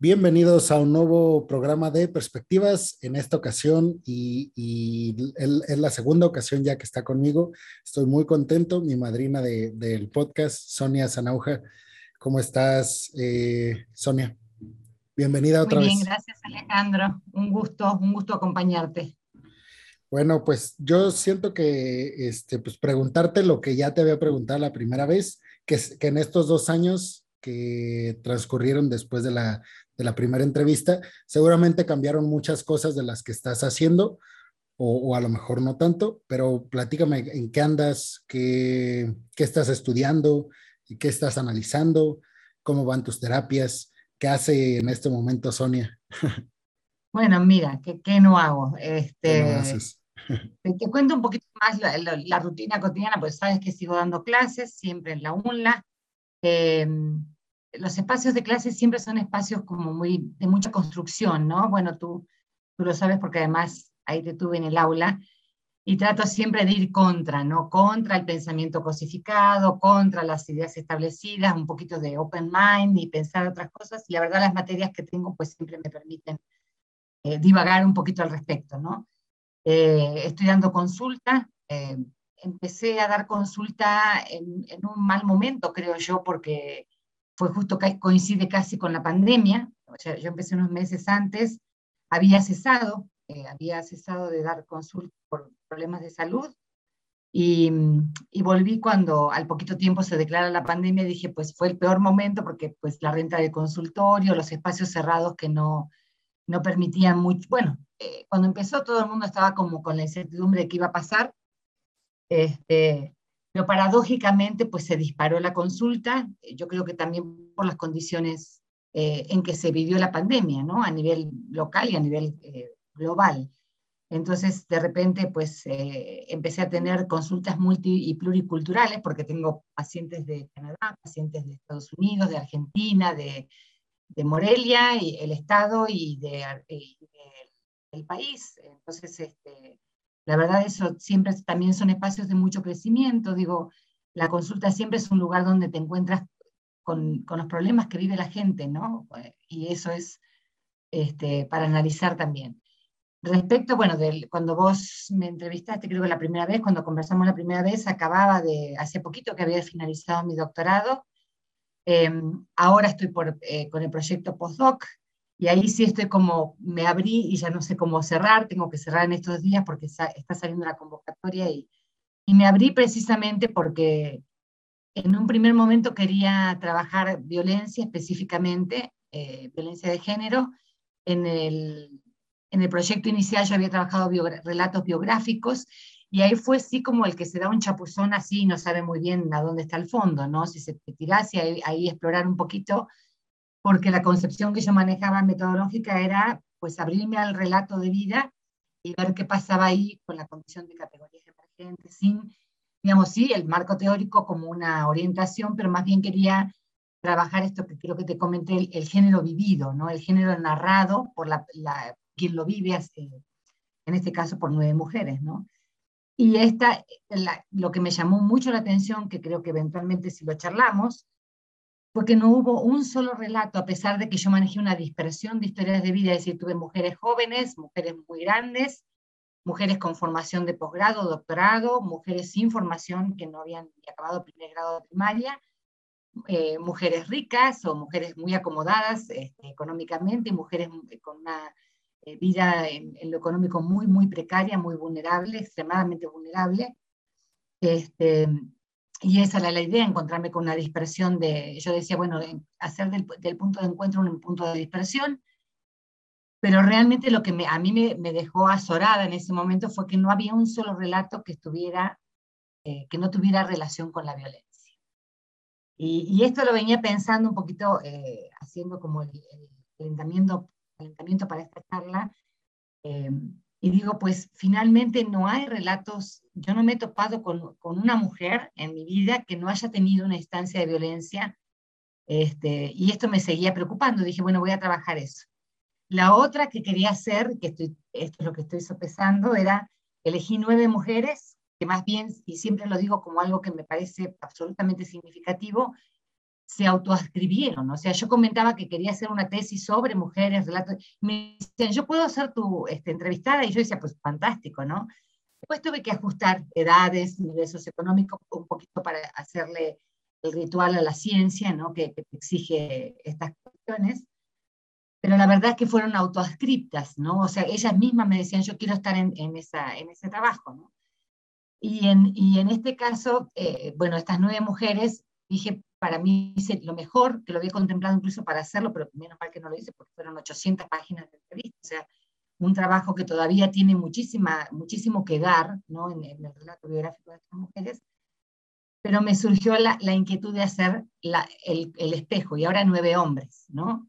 Bienvenidos a un nuevo programa de perspectivas. En esta ocasión, y, es la segunda ocasión ya que está conmigo, estoy muy contento. Mi madrina del podcast, Sonia Zanauja. ¿Cómo estás, eh, Sonia? Bienvenida otra muy bien, gracias Alejandro. Un gusto, un gusto acompañarte. Bueno, pues yo siento que este, pues preguntarte lo que ya te había preguntado la primera vez, que, que en estos dos años que transcurrieron después de la, de la primera entrevista, seguramente cambiaron muchas cosas de las que estás haciendo, o, a lo mejor no tanto, pero platícame en qué andas, qué, qué estás estudiando, y qué estás analizando, cómo van tus terapias, qué hace en este momento Sonia. Bueno, mira, ¿qué, qué no hago? Este, te, cuento un poquito más la, rutina cotidiana, pues sabes que sigo dando clases, siempre en la UNLA. Em, los espacios de clase siempre son espacios como muy de mucha construcción, ¿no? Bueno, tú, tú lo sabes porque además ahí te tuve en el aula y trato siempre de ir contra, ¿no? Contra el pensamiento cosificado, contra las ideas establecidas, un poquito de open mind y pensar otras cosas. Y la verdad las materias que tengo pues siempre me permiten eh, divagar un poquito al respecto, ¿no? Eh, estoy dando consulta. Eh, empecé a dar consulta en, en, un mal momento, creo yo, porque fue justo coincide casi con la pandemia, o sea, yo empecé unos meses antes, había cesado, eh, había cesado de dar consulta por problemas de salud, y, volví cuando al poquito tiempo se declara la pandemia, dije, pues fue el peor momento porque pues la renta de consultorio, los espacios cerrados que no, no permitían mucho, bueno, eh, cuando empezó todo el mundo estaba como con la incertidumbre de qué iba a pasar, este, pero paradójicamente, pues se disparó la consulta, eh, yo creo que también por las condiciones eh, en que se vivió la pandemia, ¿no? A nivel local y a nivel eh, global. Entonces, de repente, pues empecé a tener consultas multi y pluriculturales, porque tengo pacientes de Canadá, pacientes de Estados Unidos, de Argentina, de, de Morelia, y el Estado y de, del país. Entonces, este, la verdad, eso siempre también son espacios de mucho crecimiento. Digo, la consulta siempre es un lugar donde te encuentras con, con los problemas que vive la gente, ¿no? Y eso es este, para analizar también. Respecto, bueno, de, cuando vos me entrevistaste, creo que la primera vez, cuando conversamos la primera vez, acababa de, hace poquito que había finalizado mi doctorado. Em, ahora estoy por, eh, con el proyecto postdoc, y ahí sí estoy como, me abrí y ya no sé cómo cerrar, tengo que cerrar en estos días porque está saliendo la convocatoria y, y me abrí precisamente porque en un primer momento quería trabajar violencia específicamente, eh, violencia de género. En el, en el proyecto inicial yo había trabajado relatos biográficos y ahí fue sí como el que se da un chapuzón así y no sabe muy bien a dónde está el fondo, ¿no? Si se te ahí, ahí explorar un poquito porque la concepción que yo manejaba metodológica era pues abrirme al relato de vida y ver qué pasaba ahí con la condición de categorías emergentes, sin, digamos, sí, el marco teórico como una orientación, pero más bien quería trabajar esto que creo que te comenté, el, género vivido, ¿no? el género narrado por la, quien lo vive, hace, en este caso por nueve mujeres. ¿no? Y esta, lo que me llamó mucho la atención, que creo que eventualmente si lo charlamos, porque no hubo un solo relato, a pesar de que yo manejé una dispersión de historias de vida, es decir, tuve mujeres jóvenes, mujeres muy grandes, mujeres con formación de posgrado, doctorado, mujeres sin formación que no habían acabado primer grado de primaria, eh, mujeres ricas o mujeres muy acomodadas este, económicamente, mujeres con una eh, vida en, en, lo económico muy, muy precaria, muy vulnerable, extremadamente vulnerable. Este, y esa era la idea, encontrarme con una dispersión de, yo decía, bueno, hacer del, punto de encuentro un punto de dispersión, pero realmente lo que a mí me, dejó azorada en ese momento fue que no había un solo relato que estuviera, eh, que no tuviera relación con la violencia. Y, esto lo venía pensando un poquito, eh, haciendo como el, el calentamiento, para esta charla, eh, y digo, pues finalmente no hay relatos, yo no me he topado con, con, una mujer en mi vida que no haya tenido una instancia de violencia, este, y esto me seguía preocupando, dije, bueno, voy a trabajar eso. La otra que quería hacer, que estoy, esto es lo que estoy sopesando, era elegí nueve mujeres, que más bien, y siempre lo digo como algo que me parece absolutamente significativo, se autoascribieron. O sea, yo comentaba que quería hacer una tesis sobre mujeres, relatos. Me decían, yo puedo ser tu este, entrevistada, y yo decía, pues fantástico, ¿no? Después tuve que ajustar edades, niveles socioeconómicos, un poquito para hacerle el ritual a la ciencia, ¿no? Que, que exige estas cuestiones. Pero la verdad es que fueron autoascriptas, ¿no? O sea, ellas mismas me decían, yo quiero estar en ese trabajo, ¿no? Y en, y en este caso, eh, bueno, estas nueve mujeres, dije, para mí lo mejor, que lo había contemplado incluso para hacerlo, pero menos mal que no lo hice porque fueron 800 páginas de entrevista, o sea, un trabajo que todavía tiene muchísima, muchísimo que dar ¿no? en, el relato biográfico de estas mujeres, pero me surgió la, la inquietud de hacer la, el, el, espejo, y ahora nueve hombres, ¿no?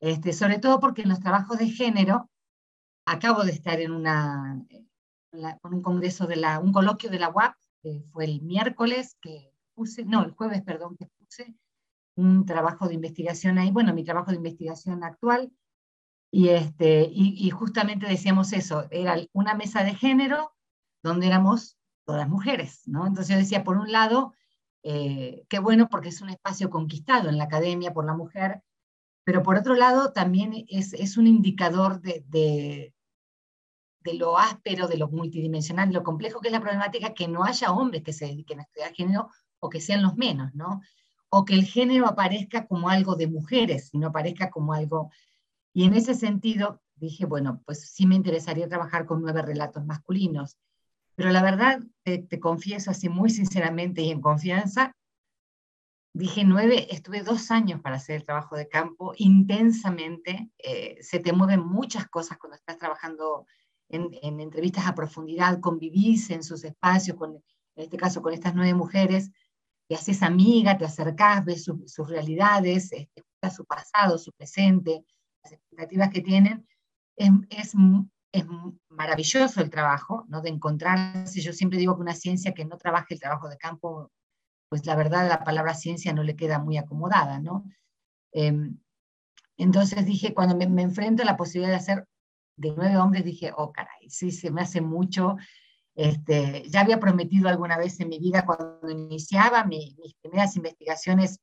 Este, sobre todo porque en los trabajos de género, acabo de estar en una, la, un congreso de la, un coloquio de la UAP, que fue el miércoles, que puse, no, el jueves, perdón, que un trabajo de investigación ahí, bueno, mi trabajo de investigación actual, y, este, y, justamente decíamos eso, era una mesa de género donde éramos todas mujeres, ¿no? Entonces yo decía, por un lado, eh, qué bueno porque es un espacio conquistado en la academia por la mujer, pero por otro lado también es, es un indicador de, de, de, lo áspero, de lo multidimensional, de lo complejo que es la problemática, que no haya hombres que se dediquen a estudiar género o que sean los menos, ¿no? O que el género aparezca como algo de mujeres y no aparezca como algo... Y en ese sentido dije, bueno, pues sí me interesaría trabajar con nueve relatos masculinos, pero la verdad, te, confieso así muy sinceramente y en confianza, dije nueve, estuve dos años para hacer el trabajo de campo. Intensamente, eh, se te mueven muchas cosas cuando estás trabajando en, en, entrevistas a profundidad, convivís en sus espacios, con, en este caso con estas nueve mujeres, te haces amiga, te acercás, ves sus realidades, este, su pasado, su presente, las expectativas que tienen. Es, es, es, maravilloso el trabajo, ¿no? De encontrarse. Yo siempre digo que una ciencia que no trabaje el trabajo de campo, pues la verdad la palabra ciencia no le queda muy acomodada, ¿no? Eh, entonces dije, cuando me, me, enfrento a la posibilidad de hacer de nueve hombres, dije, oh caray, sí, se me hace mucho este, ya había prometido alguna vez en mi vida cuando iniciaba mis primeras investigaciones,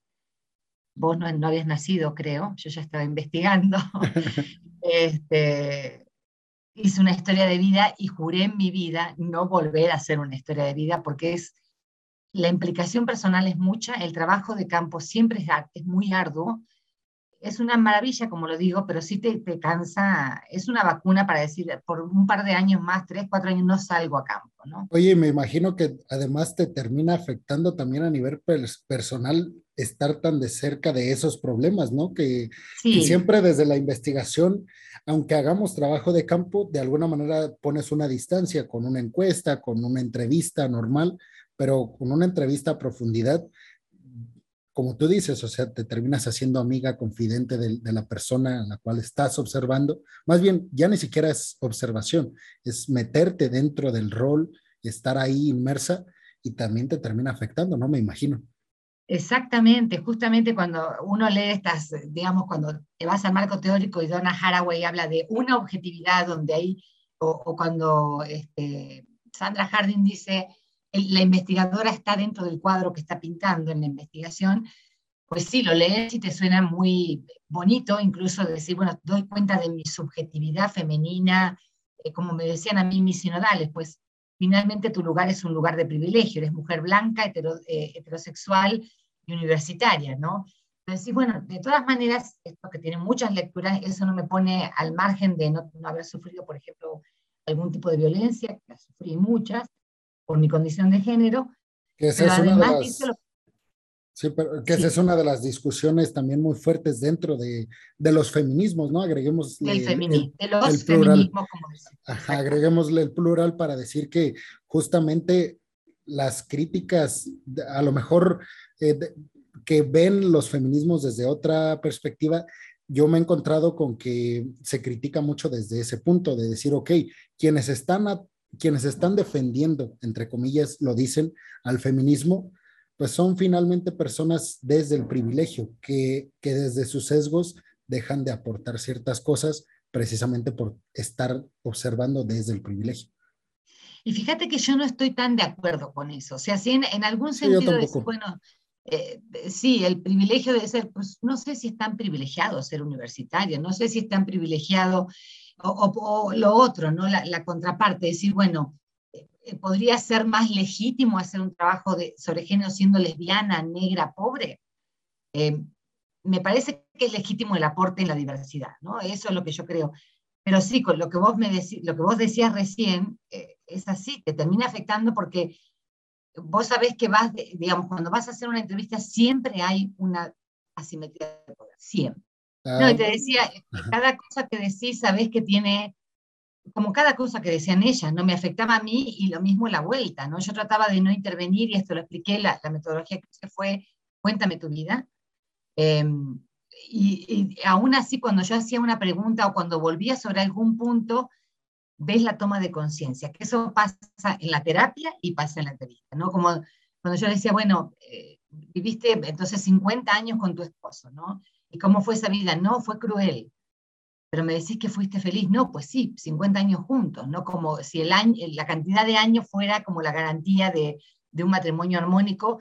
vos no, no, habías nacido, creo, yo ya estaba investigando. este, hice una historia de vida y juré en mi vida no volver a hacer una historia de vida porque es la implicación personal es mucha, el trabajo de campo siempre es, es muy arduo es una maravilla, como lo digo, pero sí te, te, cansa, es una vacuna para decir, por un par de años más, tres, cuatro años, no salgo a campo, ¿no? Oye, me imagino que además te termina afectando también a nivel personal estar tan de cerca de esos problemas, ¿no? Que, sí. que siempre desde la investigación, aunque hagamos trabajo de campo, de alguna manera pones una distancia con una encuesta, con una entrevista normal, pero con una entrevista a profundidad como tú dices, o sea, te terminas haciendo amiga, confidente de, la persona a la cual estás observando. Más bien, ya ni siquiera es observación, es meterte dentro del rol, estar ahí inmersa y también te termina afectando, ¿no? Me imagino. Exactamente, justamente cuando uno lee estas, digamos, cuando te vas al marco teórico y Donna Haraway habla de una objetividad donde hay, o, o cuando este, Sandra Harding dice, la investigadora está dentro del cuadro que está pintando en la investigación, pues sí, lo lees y te suena muy bonito, incluso decir, bueno, doy cuenta de mi subjetividad femenina, eh, como me decían a mí mis sinodales, pues finalmente tu lugar es un lugar de privilegio, eres mujer blanca, eh, heterosexual y universitaria, ¿no? Entonces, sí, bueno, de todas maneras, esto que tiene muchas lecturas, eso no me pone al margen de no, haber sufrido, por ejemplo, algún tipo de violencia, que sufrí muchas, por mi condición de género. Que esa es una de las... Lo... Sí, pero que sí. esa es una de las discusiones también muy fuertes dentro de, de los feminismos, ¿no? Agreguemos el, feminismo, de los el plural. como Ajá, agreguémosle el plural para decir que justamente las críticas, a lo mejor eh, de, que ven los feminismos desde otra perspectiva, yo me he encontrado con que se critica mucho desde ese punto de decir, ok, quienes están a, quienes están defendiendo, entre comillas, lo dicen, al feminismo, pues son finalmente personas desde el privilegio, que, que desde sus sesgos dejan de aportar ciertas cosas precisamente por estar observando desde el privilegio. Y fíjate que yo no estoy tan de acuerdo con eso. O sea, si en, en algún sentido sí, es, bueno, eh, sí, el privilegio de ser, pues no sé si es tan privilegiado ser universitario, no sé si es tan privilegiado o, lo otro, ¿no? La, contraparte, decir, bueno, eh, podría ser más legítimo hacer un trabajo de, sobre género siendo lesbiana, negra, pobre. Eh, me parece que es legítimo el aporte en la diversidad, ¿no? Eso es lo que yo creo. Pero sí, con lo que vos, me lo que vos decías recién, es así, te termina afectando porque vos sabés que vas, digamos, cuando vas a hacer una entrevista siempre hay una asimetría de poder, siempre. No, y te decía, cada cosa que decís, sabés que tiene, como cada cosa que decían ellas, ¿no? Me afectaba a mí y lo mismo la vuelta, ¿no? Yo trataba de no intervenir y esto lo expliqué, la, la metodología que fue, cuéntame tu vida. Em, y, y, aún así, cuando yo hacía una pregunta o cuando volvía sobre algún punto, ves la toma de conciencia, que eso pasa en la terapia y pasa en la entrevista, ¿no? Como cuando yo decía, bueno, eh, viviste entonces 50 años con tu esposo, ¿no? ¿Y cómo fue esa vida? No, fue cruel. Pero me decís que fuiste feliz. No, pues sí, 50 años juntos, ¿no? Como si el año, la cantidad de años fuera como la garantía de, de un matrimonio armónico,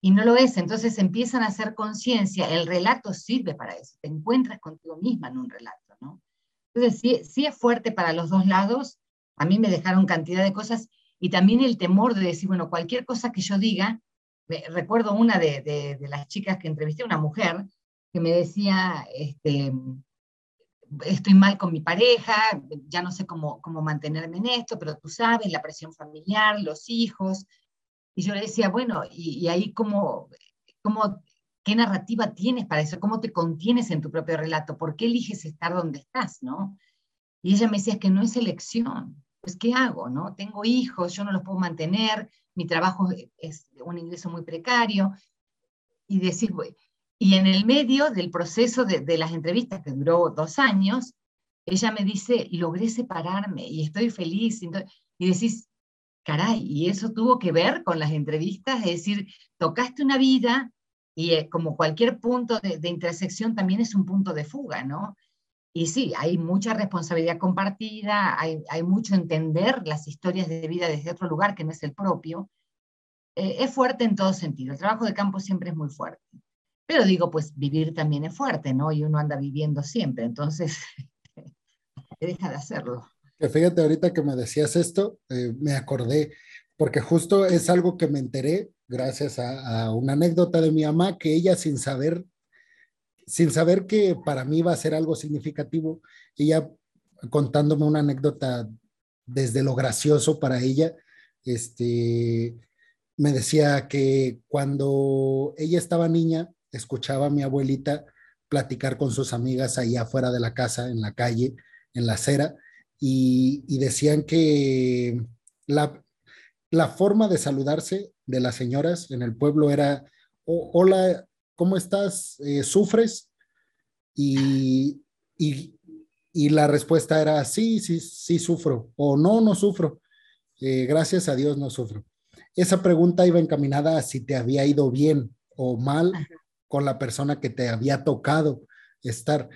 y no lo es. Entonces empiezan a hacer conciencia. El relato sirve para eso. Te encuentras contigo misma en un relato. Entonces, sí, es fuerte para los dos lados. A mí me dejaron cantidad de cosas y también el temor de decir, bueno, cualquier cosa que yo diga, recuerdo una de, las chicas que entrevisté, una mujer, que me decía, este, estoy mal con mi pareja, ya no sé cómo, cómo mantenerme en esto, pero tú sabes, la presión familiar, los hijos. Y yo le decía, bueno, y, ahí cómo, cómo ¿Qué narrativa tienes para eso? ¿Cómo te contienes en tu propio relato? ¿Por qué eliges estar donde estás, no? Y ella me decía, es que no es elección. Pues, ¿qué hago, no? Tengo hijos, yo no los puedo mantener, mi trabajo es un ingreso muy precario. Y decir, y en el medio del proceso de, las entrevistas, que duró dos años, ella me dice, logré separarme y estoy feliz. Y decís, caray, y eso tuvo que ver con las entrevistas, es decir, tocaste una vida y eh, como cualquier punto de, intersección también es un punto de fuga, ¿no? Y sí, hay mucha responsabilidad compartida, hay, hay mucho entender las historias de vida desde otro lugar que no es el propio. Eh, es fuerte en todo sentido, el trabajo de campo siempre es muy fuerte. Pero digo, pues vivir también es fuerte, ¿no? Y uno anda viviendo siempre, entonces deja de hacerlo. Fíjate, ahorita que me decías esto, eh, me acordé, porque justo es algo que me enteré gracias a, una anécdota de mi mamá que ella sin saber, sin saber que para mí iba a ser algo significativo, ella contándome una anécdota desde lo gracioso para ella, este, me decía que cuando ella estaba niña, escuchaba a mi abuelita platicar con sus amigas ahí afuera de la casa, en la calle, en la acera, y, decían que la, la forma de saludarse de las señoras en el pueblo era, hola, ¿cómo estás? Eh, ¿Sufres? Y, y, la respuesta era, sí, sí, sí sufro, o no, no sufro. Eh, gracias a Dios no sufro. Esa pregunta iba encaminada a si te había ido bien o mal con la persona que te había tocado estar.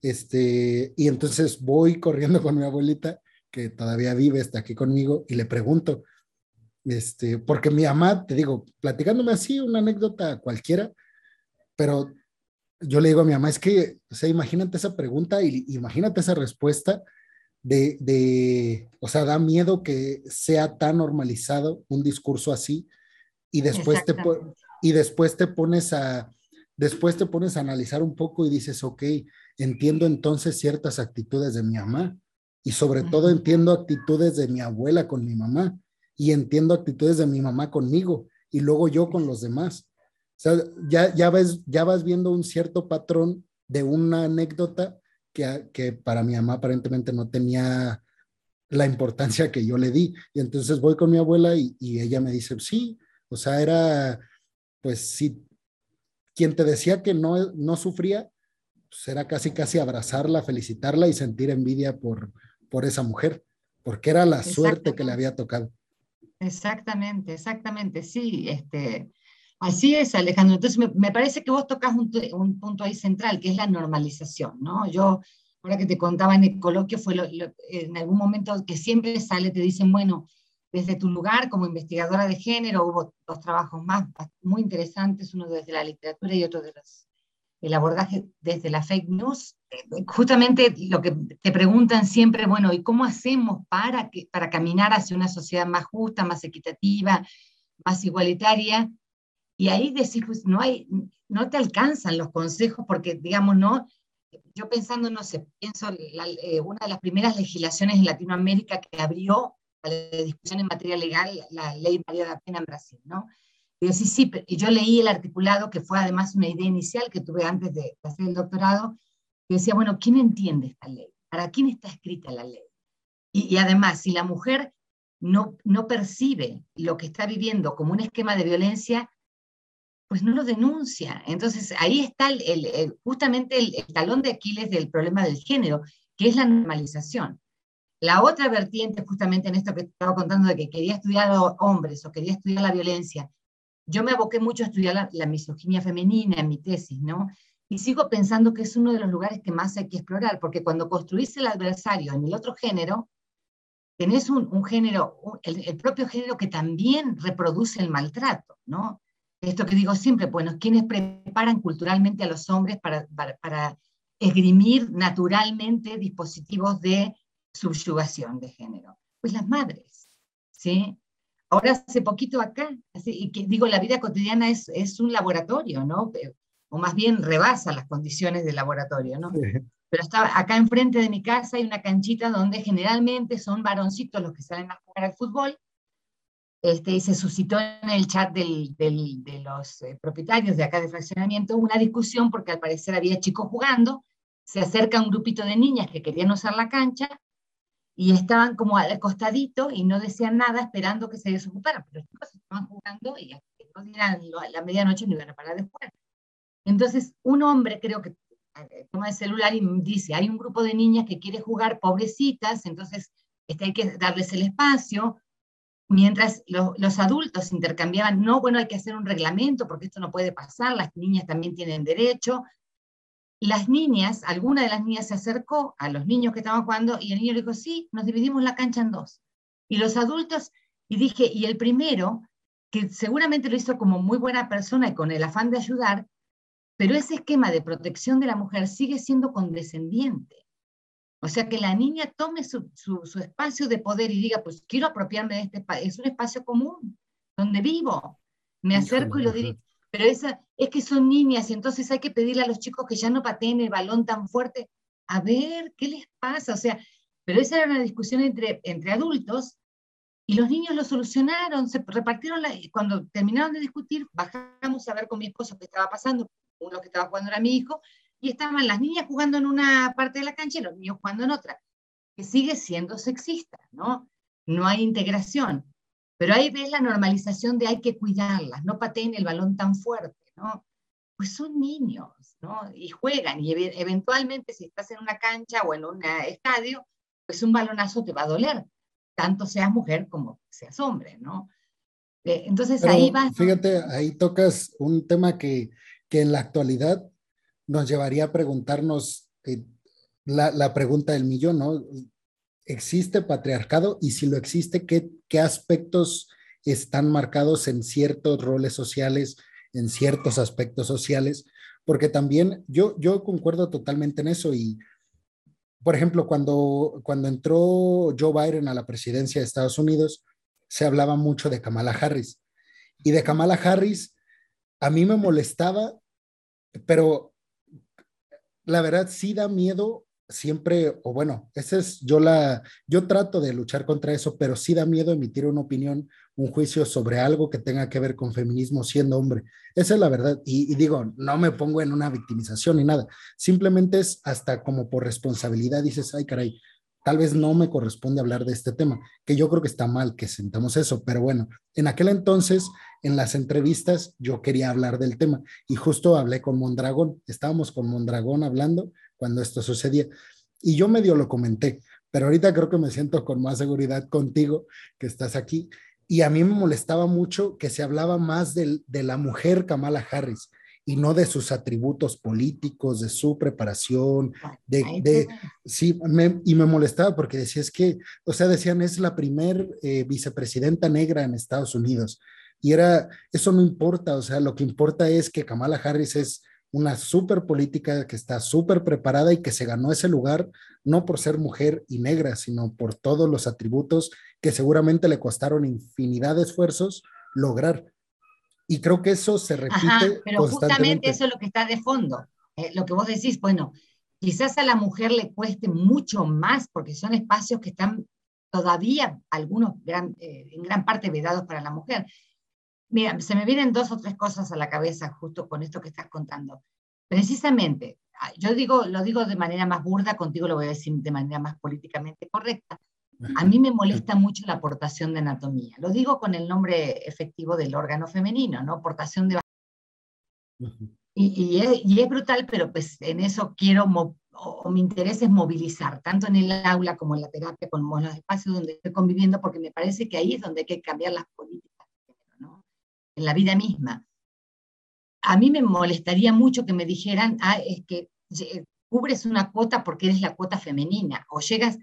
Este, y entonces voy corriendo con mi abuelita, que todavía vive, está aquí conmigo, y le pregunto, este, porque mi mamá, te digo, platicándome así, una anécdota cualquiera, pero yo le digo a mi mamá, es que, o sea, imagínate esa pregunta y imagínate esa respuesta de, de, o sea, da miedo que sea tan normalizado un discurso así y después te, y después te pones a, después te pones a analizar un poco y dices, ok, entiendo entonces ciertas actitudes de mi mamá y sobre todo entiendo actitudes de mi abuela con mi mamá y entiendo actitudes de mi mamá conmigo y luego yo con los demás. O sea, ya, ya, ves, ya vas viendo un cierto patrón de una anécdota que, que para mi mamá aparentemente no tenía la importancia que yo le di. Y entonces voy con mi abuela y, y ella me dice, sí, o sea, era, pues sí, quien te decía que no, no sufría, pues era casi, casi abrazarla, felicitarla y sentir envidia por, por esa mujer, porque era la suerte que le había tocado. Exactamente, exactamente, sí. Este, así es, Alejandro. Entonces, me, parece que vos tocas un, punto ahí central, que es la normalización, ¿no? Yo, ahora que te contaba en el coloquio, fue en algún momento que siempre sale, te dicen, bueno, desde tu lugar como investigadora de género, hubo dos trabajos más muy interesantes, uno desde la literatura y otro de los, el abordaje desde la fake news. Justamente lo que te preguntan siempre, bueno, ¿y cómo hacemos para, que, para caminar hacia una sociedad más justa, más equitativa, más igualitaria? Y ahí decís, pues no, hay, no te alcanzan los consejos porque, digamos, no, yo pensando, no sé, pienso eh, una de las primeras legislaciones en Latinoamérica que abrió la discusión en materia legal, la ley María de la Pena en Brasil, ¿no? Y yo, sí, sí, y yo leí el articulado, que fue además una idea inicial que tuve antes de hacer el doctorado, que decía, bueno, ¿quién entiende esta ley? ¿Para quién está escrita la ley? Y, y además, si la mujer no, no percibe lo que está viviendo como un esquema de violencia, pues no lo denuncia. Entonces ahí está el, justamente el, talón de Aquiles del problema del género, que es la normalización. La otra vertiente, justamente en esto que estaba contando, de que quería estudiar a hombres o quería estudiar la violencia, yo me aboqué mucho a estudiar la, misoginia femenina en mi tesis, ¿no? Y sigo pensando que es uno de los lugares que más hay que explorar, porque cuando construís el adversario en el otro género, tenés un, género, el, propio género que también reproduce el maltrato, ¿no? esto que digo siempre, bueno, ¿quiénes preparan culturalmente a los hombres para, para, esgrimir naturalmente dispositivos de subyugación de género? Pues las madres, ¿sí? Ahora hace poquito acá, así, y que digo, la vida cotidiana es, es un laboratorio, ¿no? O más bien rebasa las condiciones del laboratorio, ¿no? Pero estaba acá enfrente de mi casa hay una canchita donde generalmente son varoncitos los que salen a jugar al fútbol este, y se suscitó en el chat del, del, de los eh, propietarios de acá de fraccionamiento una discusión porque al parecer había chicos jugando, se acerca un grupito de niñas que querían usar la cancha y estaban como al costadito y no decían nada esperando que se desocuparan, pero los chicos estaban jugando y a la medianoche no iban a parar de. Entonces, un hombre creo que eh, toma el celular y dice, hay un grupo de niñas que quiere jugar, pobrecitas, entonces este, hay que darles el espacio, mientras los adultos intercambiaban, no, bueno, hay que hacer un reglamento porque esto no puede pasar, las niñas también tienen derecho. Las niñas, alguna de las niñas se acercó a los niños que estaban jugando y el niño le dijo, sí, nos dividimos la cancha en dos. Y los adultos, y dije, y el primero, que seguramente lo hizo como muy buena persona y con el afán de ayudar, pero ese esquema de protección de la mujer sigue siendo condescendiente. O sea, que la niña tome su, su, espacio de poder y diga, pues quiero apropiarme de este espacio, es un espacio común, donde vivo, me acerco y lo digo, pero esa, es que son niñas y entonces hay que pedirle a los chicos que ya no pateen el balón tan fuerte, a ver, ¿qué les pasa? O sea, pero esa era una discusión entre, entre adultos y los niños lo solucionaron, se repartieron, la, cuando terminaron de discutir, bajamos a ver con mi esposo qué estaba pasando, uno que estaba jugando era mi hijo, y estaban las niñas jugando en una parte de la cancha y los niños jugando en otra, que sigue siendo sexista, ¿no? No hay integración. Pero ahí ves la normalización de hay que cuidarlas, no pateen el balón tan fuerte, ¿no? Pues son niños, ¿no? Y juegan, y eventualmente si estás en una cancha o en un estadio, pues un balonazo te va a doler, tanto seas mujer como seas hombre, ¿no? Eh, entonces ahí vas. Fíjate, ahí tocas un tema que, que en la actualidad nos llevaría a preguntarnos eh, la, pregunta del millón, ¿no? ¿Existe patriarcado? Y si lo existe, ¿qué, ¿qué aspectos están marcados en ciertos roles sociales, en ciertos aspectos sociales? Porque también yo, yo concuerdo totalmente en eso y, por ejemplo, cuando, cuando entró Joe Biden a la presidencia de Estados Unidos, se hablaba mucho de Kamala Harris. Y de Kamala Harris, a mí me molestaba, pero la verdad sí da miedo siempre, o bueno, ese es yo la, yo trato de luchar contra eso, pero sí da miedo emitir una opinión, un juicio sobre algo que tenga que ver con feminismo siendo hombre. Esa es la verdad. Y, y digo, no me pongo en una victimización ni nada. Simplemente es hasta como por responsabilidad dices, ay caray, tal vez no me corresponde hablar de este tema, que yo creo que está mal que sentamos eso, pero bueno, en aquel entonces, en las entrevistas, yo quería hablar del tema y justo hablé con Mondragón, estábamos con Mondragón hablando cuando esto sucedía y yo medio lo comenté, pero ahorita creo que me siento con más seguridad contigo que estás aquí y a mí me molestaba mucho que se hablaba más de, de la mujer Kamala Harris y no de sus atributos políticos, de su preparación, de, sí, y me molestaba porque decía, es que, o sea, decían, es la primer eh, vicepresidenta negra en Estados Unidos. Y era, eso no importa, o sea, lo que importa es que Kamala Harris es una súper política que está súper preparada y que se ganó ese lugar no por ser mujer y negra, sino por todos los atributos que seguramente le costaron infinidad de esfuerzos lograr. Y creo que eso se repite. pero justamente eso es lo que está de fondo. Eh, lo que vos decís, bueno, quizás a la mujer le cueste mucho más porque son espacios que están todavía, algunos eh, en gran parte vedados para la mujer. Mira, se me vienen dos o tres cosas a la cabeza justo con esto que estás contando. Precisamente, ah, yo digo, lo digo de manera más burda, contigo lo voy a decir de manera más políticamente correcta. A mí me molesta mucho la aportación de anatomía. Lo digo con el nombre efectivo del órgano femenino, ¿no? Aportación de... Y, y, es, brutal, pero pues en eso quiero, o, mi interés es movilizar, tanto en el aula como en la terapia, como en los espacios donde estoy conviviendo, porque me parece que ahí es donde hay que cambiar las políticas. En la vida misma. A mí me molestaría mucho que me dijeran, ah, es que cubres una cuota porque eres la cuota femenina, o llegas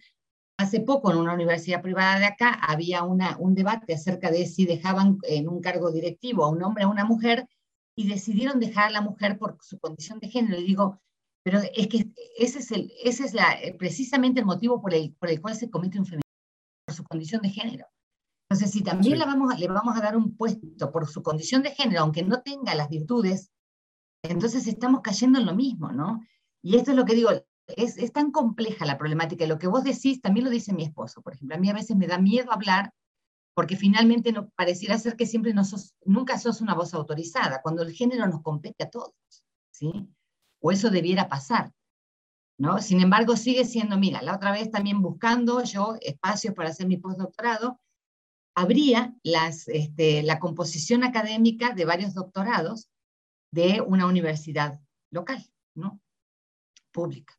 Hace poco en una universidad privada de acá había una, un debate acerca de si dejaban en un cargo directivo a un hombre o a una mujer y decidieron dejar a la mujer por su condición de género. Y digo, pero es que ese es, el, ese es la, precisamente el motivo por el, por el cual se comete un feminicidio, por su condición de género. Entonces, si también la vamos, le vamos a dar un puesto por su condición de género, aunque no tenga las virtudes, entonces estamos cayendo en lo mismo, ¿no? Y esto es lo que digo, es, tan compleja la problemática. Y lo que vos decís, también lo dice mi esposo, por ejemplo. A mí a veces me da miedo hablar porque finalmente no, pareciera ser que siempre no sos, nunca sos una voz autorizada, cuando el género nos compete a todos, ¿sí? O eso debiera pasar, ¿no? Sin embargo, sigue siendo, mira, la otra vez también buscando yo espacios para hacer mi postdoctorado, habría las, este, la composición académica de varios doctorados de una universidad local, ¿no? Pública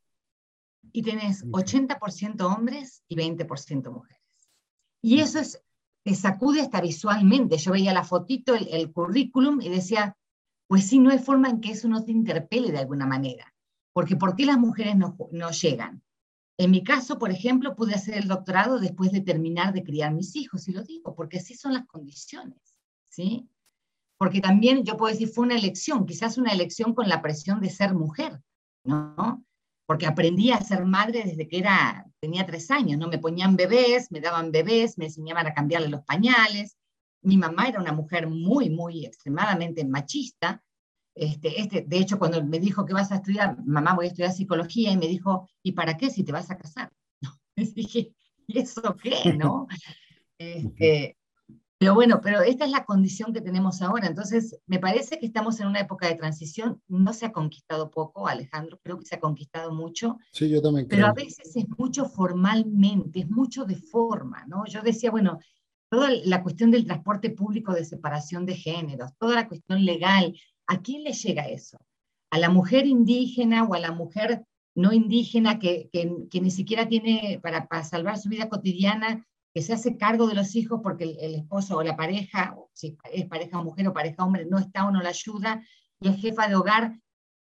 y tenés 80% hombres y 20% mujeres. Y eso es, te sacude hasta visualmente. Yo veía la fotito, el, currículum y decía, pues sí, no hay forma en que eso no te interpele de alguna manera. Porque ¿por qué las mujeres no, no llegan? En mi caso, por ejemplo, pude hacer el doctorado después de terminar de criar mis hijos, y lo digo, porque así son las condiciones, ¿sí? Porque también yo puedo decir, fue una elección, quizás una elección con la presión de ser mujer, ¿no? porque aprendí a ser madre desde que era, tenía tres años, ¿no? Me ponían bebés, me daban bebés, me enseñaban a cambiarle los pañales. Mi mamá era una mujer muy, muy extremadamente machista. Este, este, de hecho, cuando me dijo que vas a estudiar, mamá, voy a estudiar psicología, y me dijo, ¿y para qué si te vas a casar? Dije, ¿y eso qué, no? Este, pero bueno, pero esta es la condición que tenemos ahora. Entonces, me parece que estamos en una época de transición. No se ha conquistado poco, Alejandro, creo que se ha conquistado mucho. Sí, yo también creo. Pero a veces es mucho formalmente, es mucho de forma, ¿no? Yo decía, bueno, toda la cuestión del transporte público de separación de géneros, toda la cuestión legal, ¿a quién le llega eso? ¿A la mujer indígena o a la mujer no indígena que, que, ni siquiera tiene para, salvar su vida cotidiana que se hace cargo de los hijos porque el, esposo o la pareja, si es pareja mujer o pareja hombre, no está o no la ayuda, y es jefa de hogar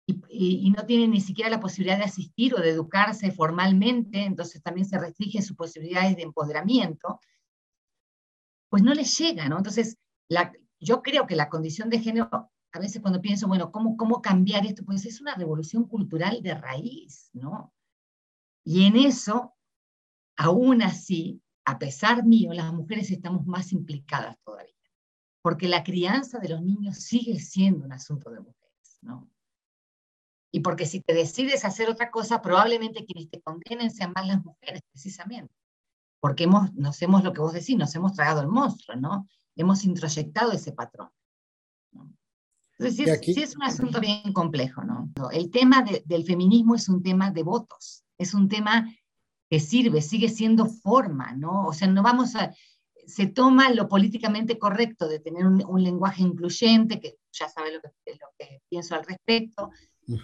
y, no tiene ni siquiera la posibilidad de asistir o de educarse formalmente, entonces también se restringen sus posibilidades de empoderamiento, pues no les llega, ¿no? Entonces, la, yo creo que la condición de género, a veces cuando pienso, bueno, ¿cómo, ¿cómo cambiar esto? Pues es una revolución cultural de raíz, ¿no? Y en eso, aún así, a pesar mío, las mujeres estamos más implicadas todavía, porque la crianza de los niños sigue siendo un asunto de mujeres, ¿no? Y porque si te decides hacer otra cosa, probablemente quienes te condenen sean más las mujeres, precisamente. Porque hemos, nos hemos, lo que vos decís, nos hemos tragado el monstruo, ¿no? Hemos introyectado ese patrón. Entonces, sí es, un asunto bien complejo, ¿no? El tema del feminismo es un tema de votos, es un tema que sirve, sigue siendo forma, ¿no? O sea, no vamos a, se toma lo políticamente correcto de tener un, lenguaje incluyente, que ya sabe lo que, lo que pienso al respecto,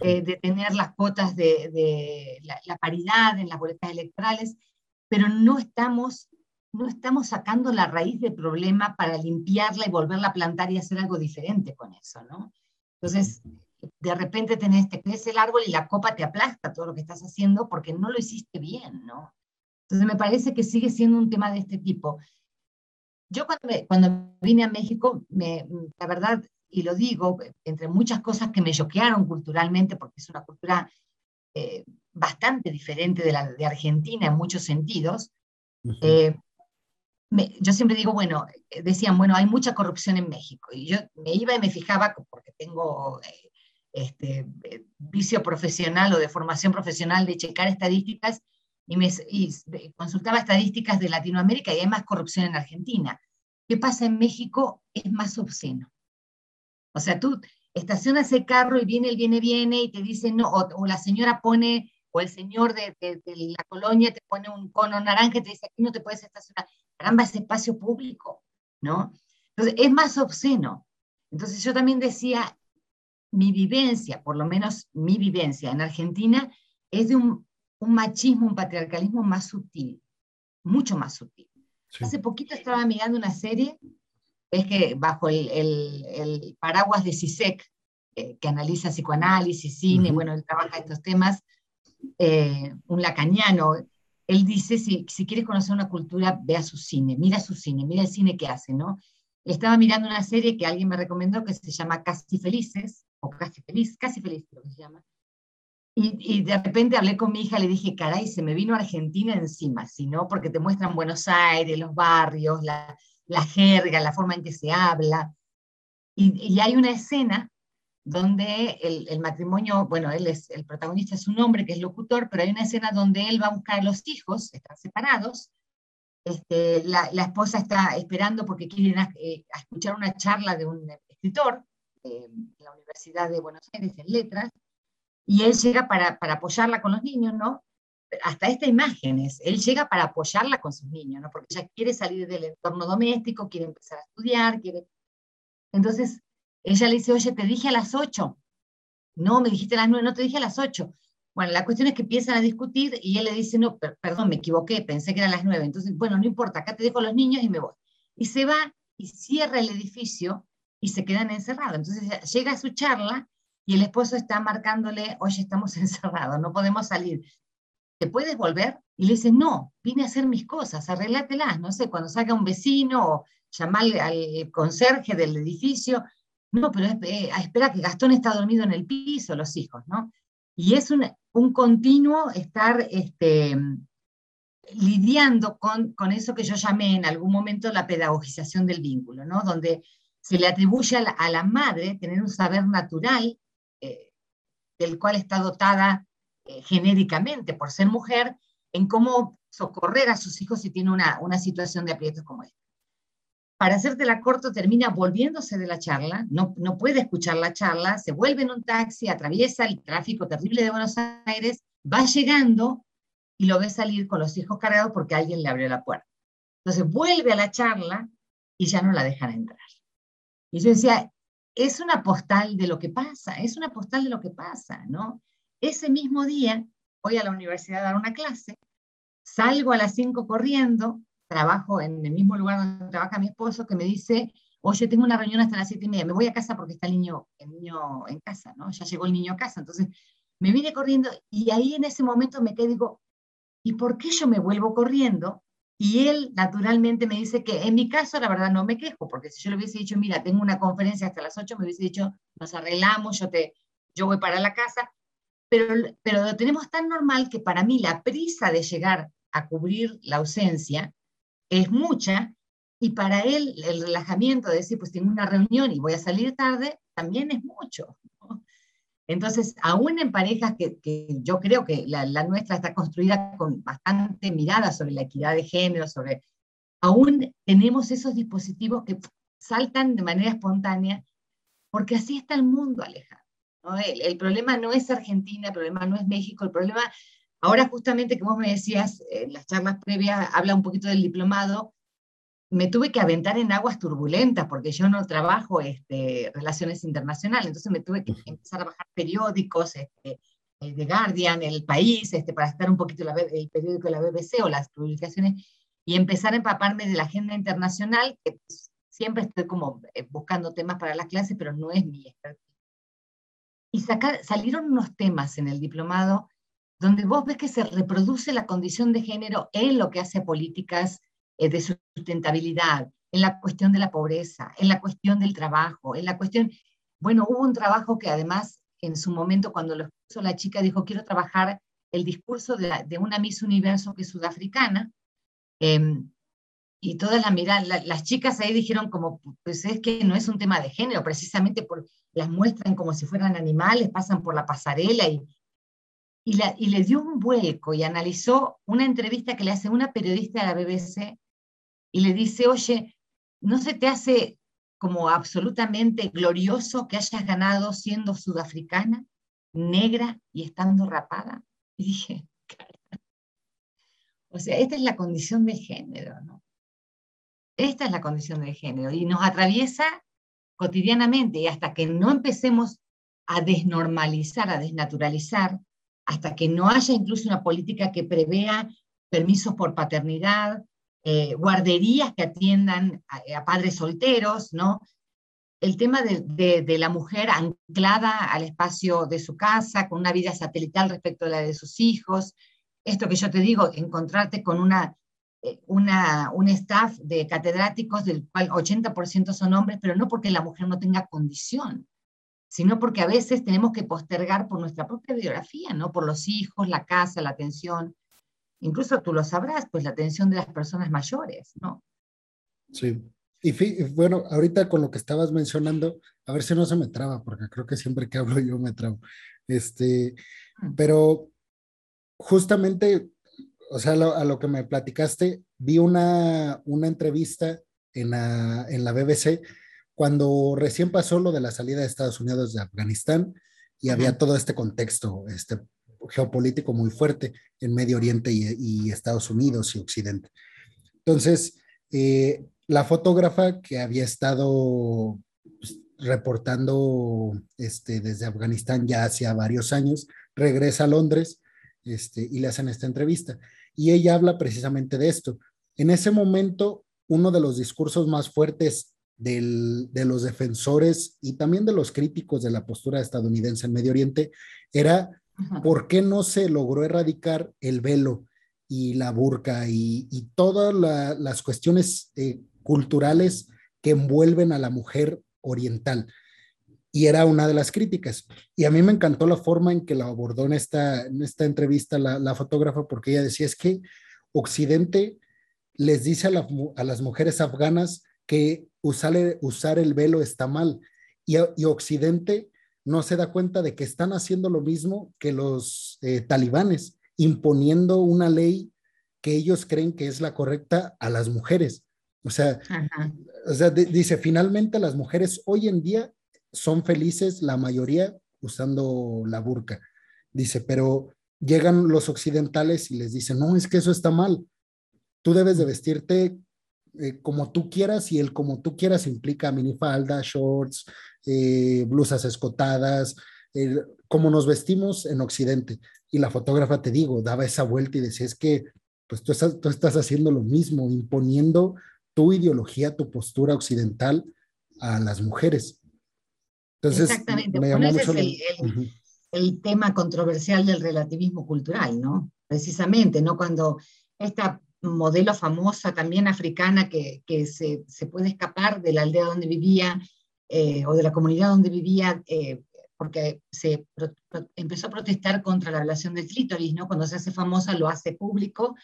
eh, de tener las cuotas de, la, paridad en las boletas electorales, pero no estamos, no estamos sacando la raíz del problema para limpiarla y volverla a plantar y hacer algo diferente con eso, ¿no? Entonces, de repente tenés, te crece el árbol y la copa te aplasta todo lo que estás haciendo porque no lo hiciste bien, ¿no? Entonces me parece que sigue siendo un tema de este tipo. Yo cuando, cuando vine a México, me, la verdad, y lo digo, entre muchas cosas que me choquearon culturalmente, porque es una cultura eh, bastante diferente de la de Argentina en muchos sentidos, eh, yo siempre digo, bueno, eh, decían, bueno, hay mucha corrupción en México. Y yo me iba y me fijaba, porque tengo este, vicio profesional o de formación profesional de checar estadísticas, y, me, consultaba estadísticas de Latinoamérica y hay más corrupción en Argentina. ¿Qué pasa en México? Es más obsceno. O sea, tú estacionas el carro y viene el viene, viene y te dice no, o, la señora pone, o el señor de, la colonia te pone un cono naranja y te dice aquí no te puedes estacionar. Caramba, es espacio público, ¿no? Entonces, es más obsceno. Entonces, yo también decía, mi vivencia, por lo menos mi vivencia en Argentina, es de un un machismo, un patriarcalismo más sutil, mucho más sutil. Hace poquito estaba mirando una serie, es que bajo el, paraguas de CISEC, eh, que analiza psicoanálisis, cine, bueno, él trabaja estos temas, eh, un lacaniano, él dice, si, si quieres conocer una cultura, ve a su cine, mira su cine, mira el cine que hace, ¿no? Estaba mirando una serie que alguien me recomendó que se llama Casi Felices, o Casi Feliz, Casi Feliz creo que se llama, y, de repente hablé con mi hija, le dije, caray, se me vino Argentina encima, ¿no? porque te muestran Buenos Aires, los barrios, la, jerga, la forma en que se habla. Y, hay una escena donde el, matrimonio, bueno, él es, el protagonista es un hombre que es locutor, pero hay una escena donde él va a buscar a los hijos, están separados, este, la, esposa está esperando porque quieren eh, escuchar una charla de un escritor eh, en la Universidad de Buenos Aires en letras, y él llega para, para apoyarla con los niños, ¿no? Hasta esta imagen es, él llega para apoyarla con sus niños, ¿no? Porque ella quiere salir del entorno doméstico, quiere empezar a estudiar, quiere... Entonces, ella le dice, oye, te dije a las 8. No, me dijiste a las 9, no te dije a las 8. Bueno, la cuestión es que empiezan a discutir y él le dice, no, perdón, me equivoqué, pensé que eran las 9. Entonces, bueno, no importa, acá te dejo los niños y me voy. Y se va y cierra el edificio y se quedan encerrados. Entonces llega a su charla y el esposo está marcándole, oye, estamos encerrados, no podemos salir. ¿Te puedes volver? Y le dice, no, vine a hacer mis cosas, arreglátelas, no sé, cuando salga un vecino o llamarle al conserje del edificio. No, pero eh, espera que Gastón está dormido en el piso, los hijos, ¿no? Y es un, un continuo estar este, lidiando con, con eso que yo llamé en algún momento la pedagogización del vínculo, ¿no? Donde se le atribuye a la, a la madre tener un saber natural eh, del cual está dotada eh, genéricamente por ser mujer, en cómo socorrer a sus hijos si tiene una, una situación de aprietos como esta. Para hacértela corto, termina volviéndose de la charla, no, no puede escuchar la charla, se vuelve en un taxi, atraviesa el tráfico terrible de Buenos Aires, va llegando y lo ve salir con los hijos cargados porque alguien le abrió la puerta. Entonces vuelve a la charla y ya no la dejan entrar. Y yo decía, es una postal de lo que pasa, es una postal de lo que pasa, ¿no? Ese mismo día voy a la universidad a dar una clase, salgo a las 5 corriendo, trabajo en el mismo lugar donde trabaja mi esposo, que me dice, oye, tengo una reunión hasta las 7 y media, me voy a casa porque está el niño, el niño en casa, ¿no? Ya llegó el niño a casa, entonces me vine corriendo y ahí en ese momento me quedé, digo, ¿y por qué yo me vuelvo corriendo y él naturalmente me dice que en mi caso, la verdad, no me quejo, porque si yo le hubiese dicho, mira, tengo una conferencia hasta las 8, me hubiese dicho, nos arreglamos, yo, te, yo voy para la casa, pero, pero lo tenemos tan normal que para mí la prisa de llegar a cubrir la ausencia es mucha, y para él el relajamiento de decir, pues tengo una reunión y voy a salir tarde, también es mucho. Entonces, aún en parejas que, yo creo que la, nuestra está construida con bastante mirada sobre la equidad de género, sobre, aún tenemos esos dispositivos que saltan de manera espontánea, porque así está el mundo, Alejandro. El, problema no es Argentina, el problema no es México, el problema, ahora justamente que vos me decías, en las charlas previas, habla un poquito del diplomado, me tuve que aventar en aguas turbulentas porque yo no trabajo este, relaciones internacionales, entonces me tuve que empezar a bajar periódicos, este, el de Guardian, El País, este, para estar un poquito la, el periódico de la BBC o las publicaciones y empezar a empaparme de la agenda internacional, que pues, siempre estoy como eh, buscando temas para las clases, pero no es mi expertise. y salieron unos temas en el diplomado donde vos ves que se reproduce la condición de género en lo que hace políticas eh, de sustentabilidad, en la cuestión de la pobreza, en la cuestión del trabajo, en la cuestión, bueno, hubo un trabajo que además en su momento cuando lo puso la chica dijo, quiero trabajar el discurso de, una Miss Universo que sudafricana, em, y todas las miran, las chicas ahí dijeron como, pues es que no es un tema de género, precisamente por las muestran como si fueran animales, pasan por la pasarela y, y, le dio un vuelco y analizó una entrevista que le hace una periodista de la BBC y le dice, oye, ¿no se te hace como absolutamente glorioso que hayas ganado siendo sudafricana, negra y estando rapada? Y dije, o sea, esta es la condición de género. Esta es la condición de género y nos atraviesa cotidianamente y hasta que no empecemos a desnormalizar, a desnaturalizar, hasta que no haya incluso una política que prevea permisos por paternidad, eh, guarderías que atiendan a, padres solteros, ¿no? El tema de, de, la mujer anclada al espacio de su casa, con una vida satelital respecto a la de sus hijos. Esto que yo te digo, encontrarte con una eh, una, un staff de catedráticos del cual 80% son hombres, pero no porque la mujer no tenga condición, sino porque a veces tenemos que postergar por nuestra propia biografía, ¿no? Por los hijos, la casa, la atención. Incluso tú lo sabrás, pues la atención de las personas mayores, ¿no? Sí. Y bueno, ahorita con lo que estabas mencionando, a ver si no se me traba, porque creo que siempre que hablo yo me trabo. Este, mm. pero justamente o sea, a lo que me platicaste, vi una, una entrevista en la, en la BBC cuando recién pasó lo de la salida de Estados Unidos de Afganistán y había todo este contexto este, geopolítico muy fuerte en Medio Oriente y, Estados Unidos y Occidente. Entonces, eh, la fotógrafa que había estado pues, reportando este, desde Afganistán ya hacía varios años, regresa a Londres este, y le hacen esta entrevista y ella habla precisamente de esto. En ese momento, uno de los discursos más fuertes de los defensores y también de los críticos de la postura estadounidense en Medio Oriente era por qué no se logró erradicar el velo y la burka y, todas las cuestiones eh, culturales que envuelven a la mujer oriental y era una de las críticas. Y a mí me encantó la forma en que la abordó en esta, en esta entrevista la, fotógrafa, porque ella decía, es que Occidente les dice a, las mujeres afganas que usar, usar el velo está mal, y, Occidente no se da cuenta de que están haciendo lo mismo que los eh, talibanes, imponiendo una ley que ellos creen que es la correcta a las mujeres. O sea, o sea dice, finalmente las mujeres hoy en día son felices la mayoría usando la burka. Dice, pero llegan los occidentales y les dicen, no, es que eso está mal. Tú debes de vestirte eh, como tú quieras y el como tú quieras implica minifalda, shorts, eh, blusas escotadas, como nos vestimos en Occidente. Y la fotógrafa, te digo, daba esa vuelta y decía, es que pues tú estás, tú estás haciendo lo mismo, imponiendo tu ideología, tu postura occidental a las mujeres. Exactamente, ese es el, tema controversial del relativismo cultural, ¿no? Precisamente, ¿no? Cuando esta modelo famosa también africana que, se, se, puede escapar de la aldea donde vivía eh, o de la comunidad donde vivía, eh, porque se empezó a protestar contra la ablación del clítoris, ¿no? Cuando se hace famosa lo hace público,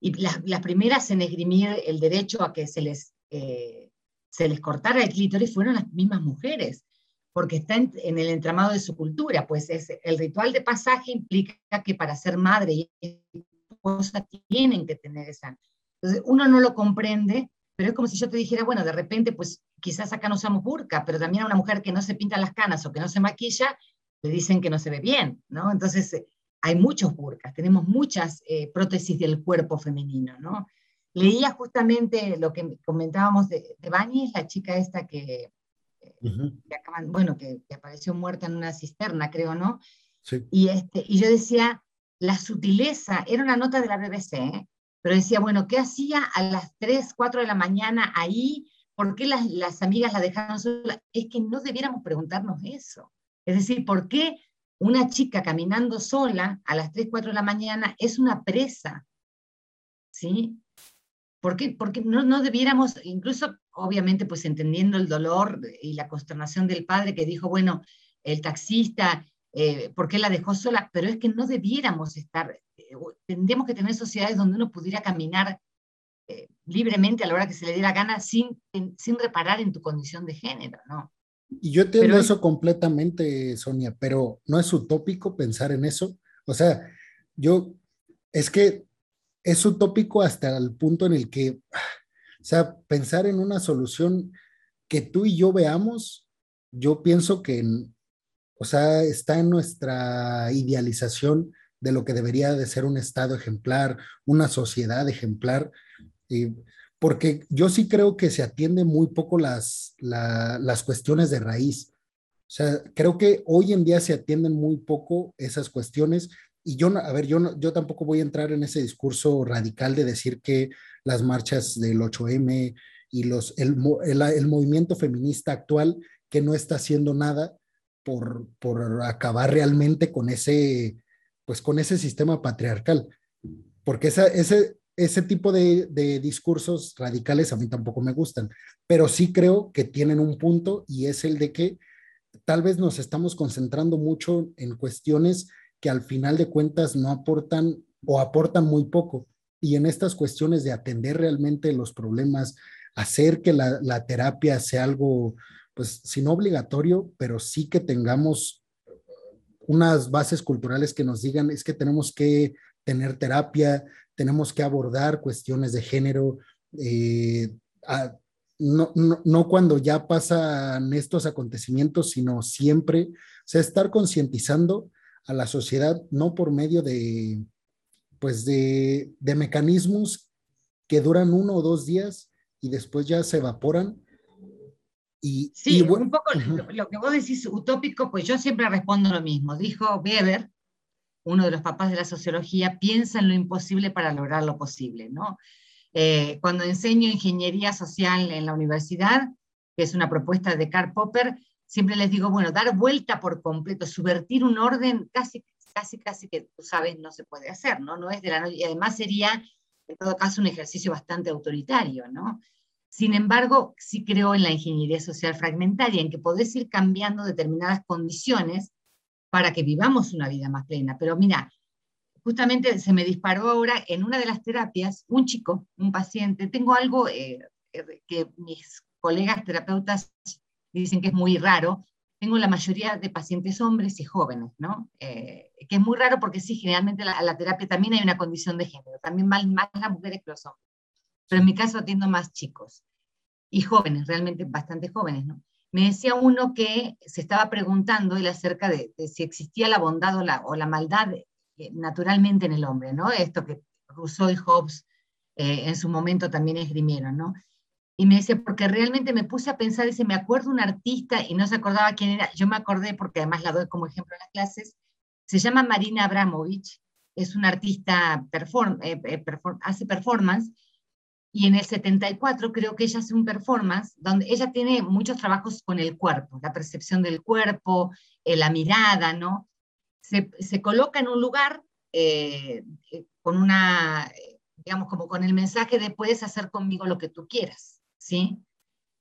y las, las primeras en esgrimir el derecho a que se les, eh, se les cortara el clítoris fueron las mismas mujeres porque está en, el entramado de su cultura, pues es, el ritual de pasaje implica que para ser madre y esposa tienen que tener esa. Entonces, uno no lo comprende, pero es como si yo te dijera, bueno, de repente, pues quizás acá no usamos burka, pero también a una mujer que no se pinta las canas o que no se maquilla, le dicen que no se ve bien, ¿no? Entonces, eh, hay muchos burkas, tenemos muchas eh, prótesis del cuerpo femenino, ¿no? Leía justamente lo que comentábamos de, de Bani, la chica esta que bueno, que, apareció muerta en una cisterna, creo, ¿no? Y, este, y yo decía, la sutileza, era una nota de la BBC, ¿eh? pero decía, bueno, ¿qué hacía a las 3, 4 de la mañana ahí? ¿Por qué las, las amigas la dejaron sola? Es que no debiéramos preguntarnos eso. Es decir, ¿por qué una chica caminando sola a las 3, 4 de la mañana es una presa? ¿Sí? ¿Por qué? Porque no, no debiéramos, incluso obviamente pues entendiendo el dolor y la consternación del padre que dijo, bueno, el taxista, eh, ¿por qué la dejó sola? Pero es que no debiéramos estar, eh, tendríamos que tener sociedades donde uno pudiera caminar eh, libremente a la hora que se le diera gana sin, sin reparar en tu condición de género, ¿no? Y yo entiendo eso completamente, Sonia, pero no es utópico pensar en eso. O sea, yo, es que es utópico hasta el punto en el que, o sea, pensar en una solución que tú y yo veamos, yo pienso que, o sea, está en nuestra idealización de lo que debería de ser un Estado ejemplar, una sociedad ejemplar, porque yo sí creo que se atiende muy poco las, las cuestiones de raíz. O sea, creo que hoy en día se atienden muy poco esas cuestiones y yo, a ver, yo, yo tampoco voy a entrar en ese discurso radical de decir que las marchas del 8M y los, el, el, movimiento feminista actual que no está haciendo nada por, por acabar realmente con ese, pues con ese sistema patriarcal. Porque esa, ese, ese tipo de, discursos radicales a mí tampoco me gustan, pero sí creo que tienen un punto y es el de que tal vez nos estamos concentrando mucho en cuestiones que al final de cuentas no aportan o aportan muy poco. Y en estas cuestiones de atender realmente los problemas, hacer que la, la terapia sea algo, pues, si no obligatorio, pero sí que tengamos unas bases culturales que nos digan es que tenemos que tener terapia, tenemos que abordar cuestiones de género, eh, no, no, cuando ya pasan estos acontecimientos, sino siempre, o sea, estar concientizando a la sociedad, no por medio de, pues de, de mecanismos que duran uno o dos días y después ya se evaporan, y, sí, un poco lo, que vos decís utópico, pues yo siempre respondo lo mismo. Dijo Weber, uno de los papás de la sociología, piensa en lo imposible para lograr lo posible, ¿no? Eh, cuando enseño ingeniería social en la universidad, que es una propuesta de Karl Popper, siempre les digo, bueno, dar vuelta por completo, subvertir un orden, casi, casi, casi que tú sabes no se puede hacer, ¿no? No es de la noche, y además sería, en todo caso, un ejercicio bastante autoritario, ¿no? Sin embargo, sí creo en la ingeniería social fragmentaria, en que podés ir cambiando determinadas condiciones para que vivamos una vida más plena. Pero mira, justamente se me disparó ahora en una de las terapias, un chico, un paciente, tengo algo eh, eh, que mis colegas terapeutas dicen que es muy raro, tengo la mayoría de pacientes hombres y jóvenes, ¿no? Eh, que es muy raro porque sí, generalmente la, la terapia también hay una condición de género, también más, más las mujeres que los hombres, pero en mi caso atiendo más chicos y jóvenes, realmente bastante jóvenes, ¿no? Me decía uno que se estaba preguntando él acerca de, si existía la bondad o la, o la maldad eh, naturalmente en el hombre, ¿no? Esto que Rousseau y Hobbes eh, en su momento también esgrimieron, ¿no? Y me dice, porque realmente me puse a pensar, dice, me acuerdo un artista y no se acordaba quién era, yo me acordé porque además la doy como ejemplo en las clases, se llama Marina Abramovich, es una artista, perform, eh, hace performance, y en el 74 creo que ella hace un performance donde ella tiene muchos trabajos con el cuerpo, la percepción del cuerpo, eh, la mirada, ¿no? Se, se, coloca en un lugar eh, eh, con una, digamos, como con el mensaje de puedes hacer conmigo lo que tú quieras, ¿sí?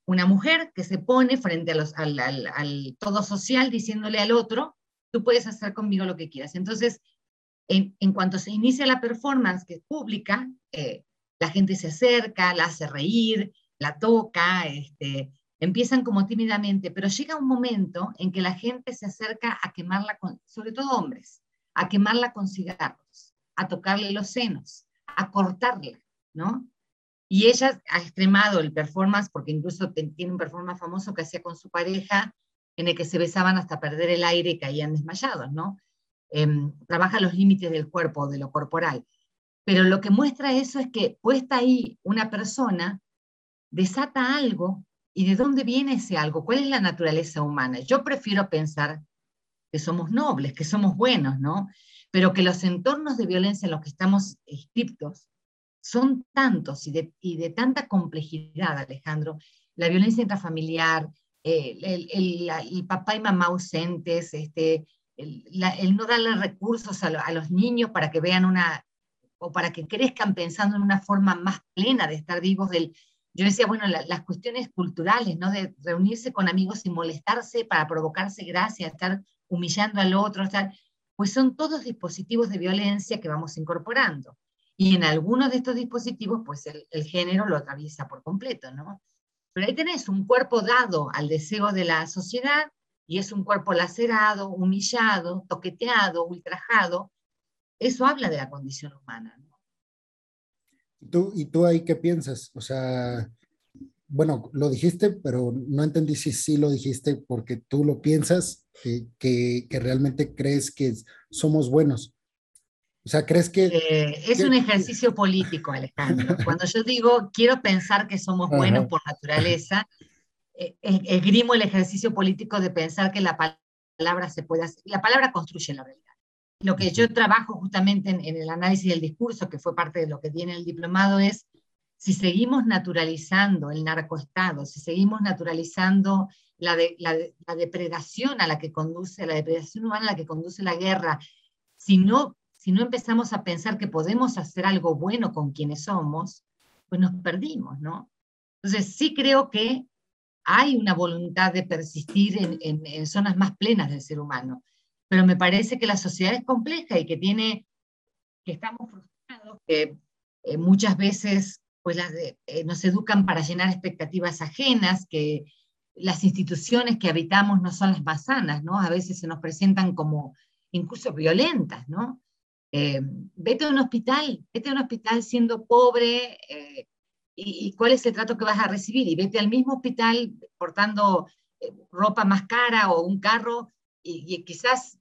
Una mujer que se pone frente a los, al, al, todo social diciéndole al otro, tú puedes hacer conmigo lo que quieras. Entonces, en, en cuanto se inicia la performance que es pública, la gente se acerca, la hace reír, la toca, este, empiezan como tímidamente, pero llega un momento en que la gente se acerca a quemarla, con, sobre todo hombres, a quemarla con cigarros, a tocarle los senos, a cortarla, ¿no? Y ella ha extremado el performance, porque incluso tiene un performance famoso que hacía con su pareja, en el que se besaban hasta perder el aire y caían desmayados, ¿no? Em, trabaja los límites del cuerpo, de lo corporal. Pero lo que muestra eso es que puesta ahí una persona desata algo y de dónde viene ese algo, cuál es la naturaleza humana. Yo prefiero pensar que somos nobles, que somos buenos, ¿no? Pero que los entornos de violencia en los que estamos escritos son tantos y de, y de tanta complejidad, Alejandro. La violencia intrafamiliar, el, papá y mamá ausentes, este, el, no darle recursos a, los niños para que vean una, o para que crezcan pensando en una forma más plena de estar vivos del... Yo decía, bueno, las cuestiones culturales, ¿no? De reunirse con amigos y molestarse para provocarse gracia, estar humillando al otro, estar, pues son todos dispositivos de violencia que vamos incorporando. Y en algunos de estos dispositivos, pues el, el género lo atraviesa por completo, ¿no? Pero ahí tenés un cuerpo dado al deseo de la sociedad y es un cuerpo lacerado, humillado, toqueteado, ultrajado. Eso habla de la condición humana. ¿no? ¿Tú, ¿Y tú ahí qué piensas? O sea, bueno, lo dijiste, pero no entendí si sí lo dijiste porque tú lo piensas, que, que realmente crees que somos buenos. O sea, ¿crees que...? Eh, es un ejercicio político, Alejandro. Cuando yo digo, quiero pensar que somos buenos por naturaleza, eh, esgrimo el ejercicio político de pensar que la palabra se puede hacer. La palabra construye la realidad. Lo que yo trabajo justamente en, el análisis del discurso, que fue parte de lo que tiene el diplomado, es si seguimos naturalizando el narcoestado, si seguimos naturalizando la, la depredación a la que conduce, la depredación humana a la que conduce la guerra, si no si no empezamos a pensar que podemos hacer algo bueno con quienes somos, pues nos perdimos, ¿no? Entonces sí creo que hay una voluntad de persistir en, zonas más plenas del ser humano, pero me parece que la sociedad es compleja y que tiene, que estamos frustrados, que eh, muchas veces pues eh, nos educan para llenar expectativas ajenas, que las instituciones que habitamos no son las más sanas, ¿no? A veces se nos presentan como incluso violentas, ¿no? Eh, vete a un hospital, vete a un hospital siendo pobre y, cuál es el trato que vas a recibir. Y vete al mismo hospital portando ropa más cara o un carro y, quizás,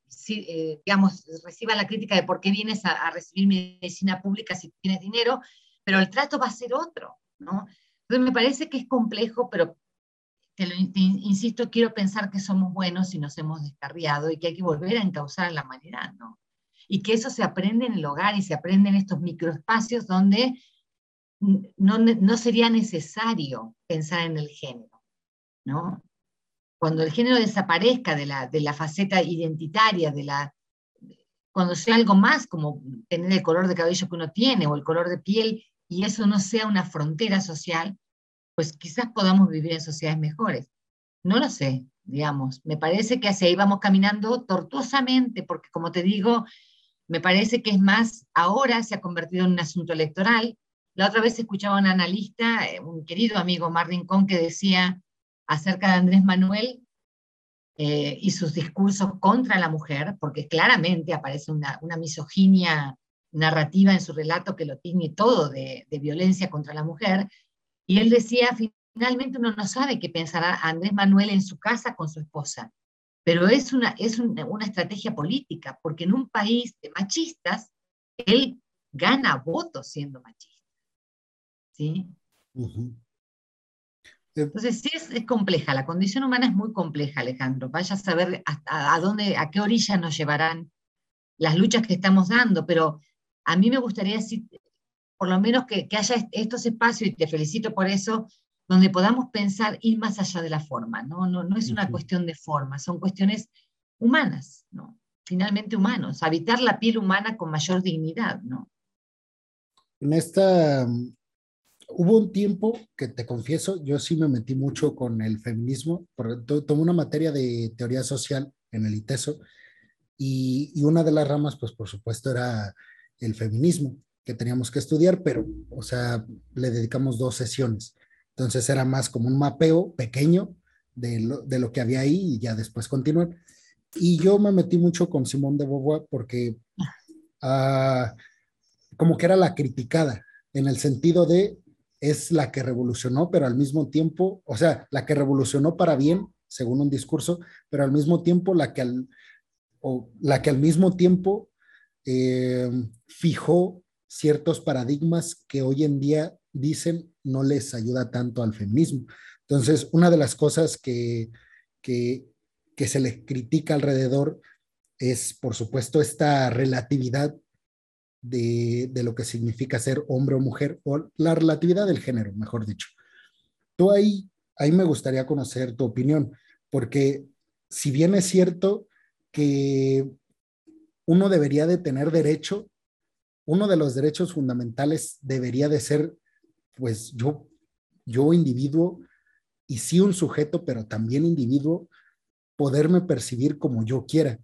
digamos, reciba la crítica de por qué vienes a, recibir medicina pública si tienes dinero, pero el trato va a ser otro, ¿no? Entonces me parece que es complejo, pero te lo insisto, quiero pensar que somos buenos y nos hemos descarriado y que hay que volver a encauzar a la humanidad, ¿no? y que eso se aprende en el hogar y se aprende en estos microespacios donde no, no sería necesario pensar en el género, ¿no? Cuando el género desaparezca de la, de la faceta identitaria, de la, cuando sea algo más como tener el color de cabello que uno tiene o el color de piel y eso no sea una frontera social, pues quizás podamos vivir en sociedades mejores. No lo sé, digamos. Me parece que así íbamos caminando tortuosamente, porque como te digo, me parece que es más, ahora se ha convertido en un asunto electoral. La otra vez escuchaba a un analista, eh, un querido amigo, Marvin Con, que decía acerca de Andrés Manuel eh, y sus discursos contra la mujer, porque claramente aparece una, misoginia narrativa en su relato que lo tiene todo de, de, violencia contra la mujer. Y él decía, finalmente uno no sabe qué pensará Andrés Manuel en su casa con su esposa pero es una, es una, estrategia política, porque en un país de machistas, él gana votos siendo machista. ¿Sí? Entonces, sí es, compleja, la condición humana es muy compleja, Alejandro. Vaya a saber hasta a dónde, a qué orilla nos llevarán las luchas que estamos dando, pero a mí me gustaría decir, por lo menos que, que haya estos espacios, y te felicito por eso, donde podamos pensar ir más allá de la forma, ¿no? No, no es una cuestión de forma, son cuestiones humanas, ¿no? Finalmente humanos, habitar la piel humana con mayor dignidad, ¿no? En esta, hubo un tiempo que te confieso, yo sí me metí mucho con el feminismo, porque tomé una materia de teoría social en el ITESO, y, y una de las ramas, pues por supuesto, era el feminismo que teníamos que estudiar, pero, o sea, le dedicamos dos sesiones. Entonces era más como un mapeo pequeño de lo, que había ahí y ya después continuar. Y yo me metí mucho con Simón de Beauvoir porque ah, como que era la criticada, en el sentido de es la que revolucionó, pero al mismo tiempo, o sea, la que revolucionó para bien, según un discurso, pero al mismo tiempo la que al, o la que al mismo tiempo eh, fijó ciertos paradigmas que hoy en día dicen no les ayuda tanto al feminismo. Entonces, una de las cosas que, que, se le critica alrededor es, por supuesto, esta relatividad de, de, lo que significa ser hombre o mujer, o la relatividad del género, mejor dicho. Tú ahí, ahí me gustaría conocer tu opinión, porque si bien es cierto que uno debería de tener derecho, uno de los derechos fundamentales debería de ser, pues yo, yo individuo, y sí un sujeto, pero también individuo, poderme percibir como yo quiera.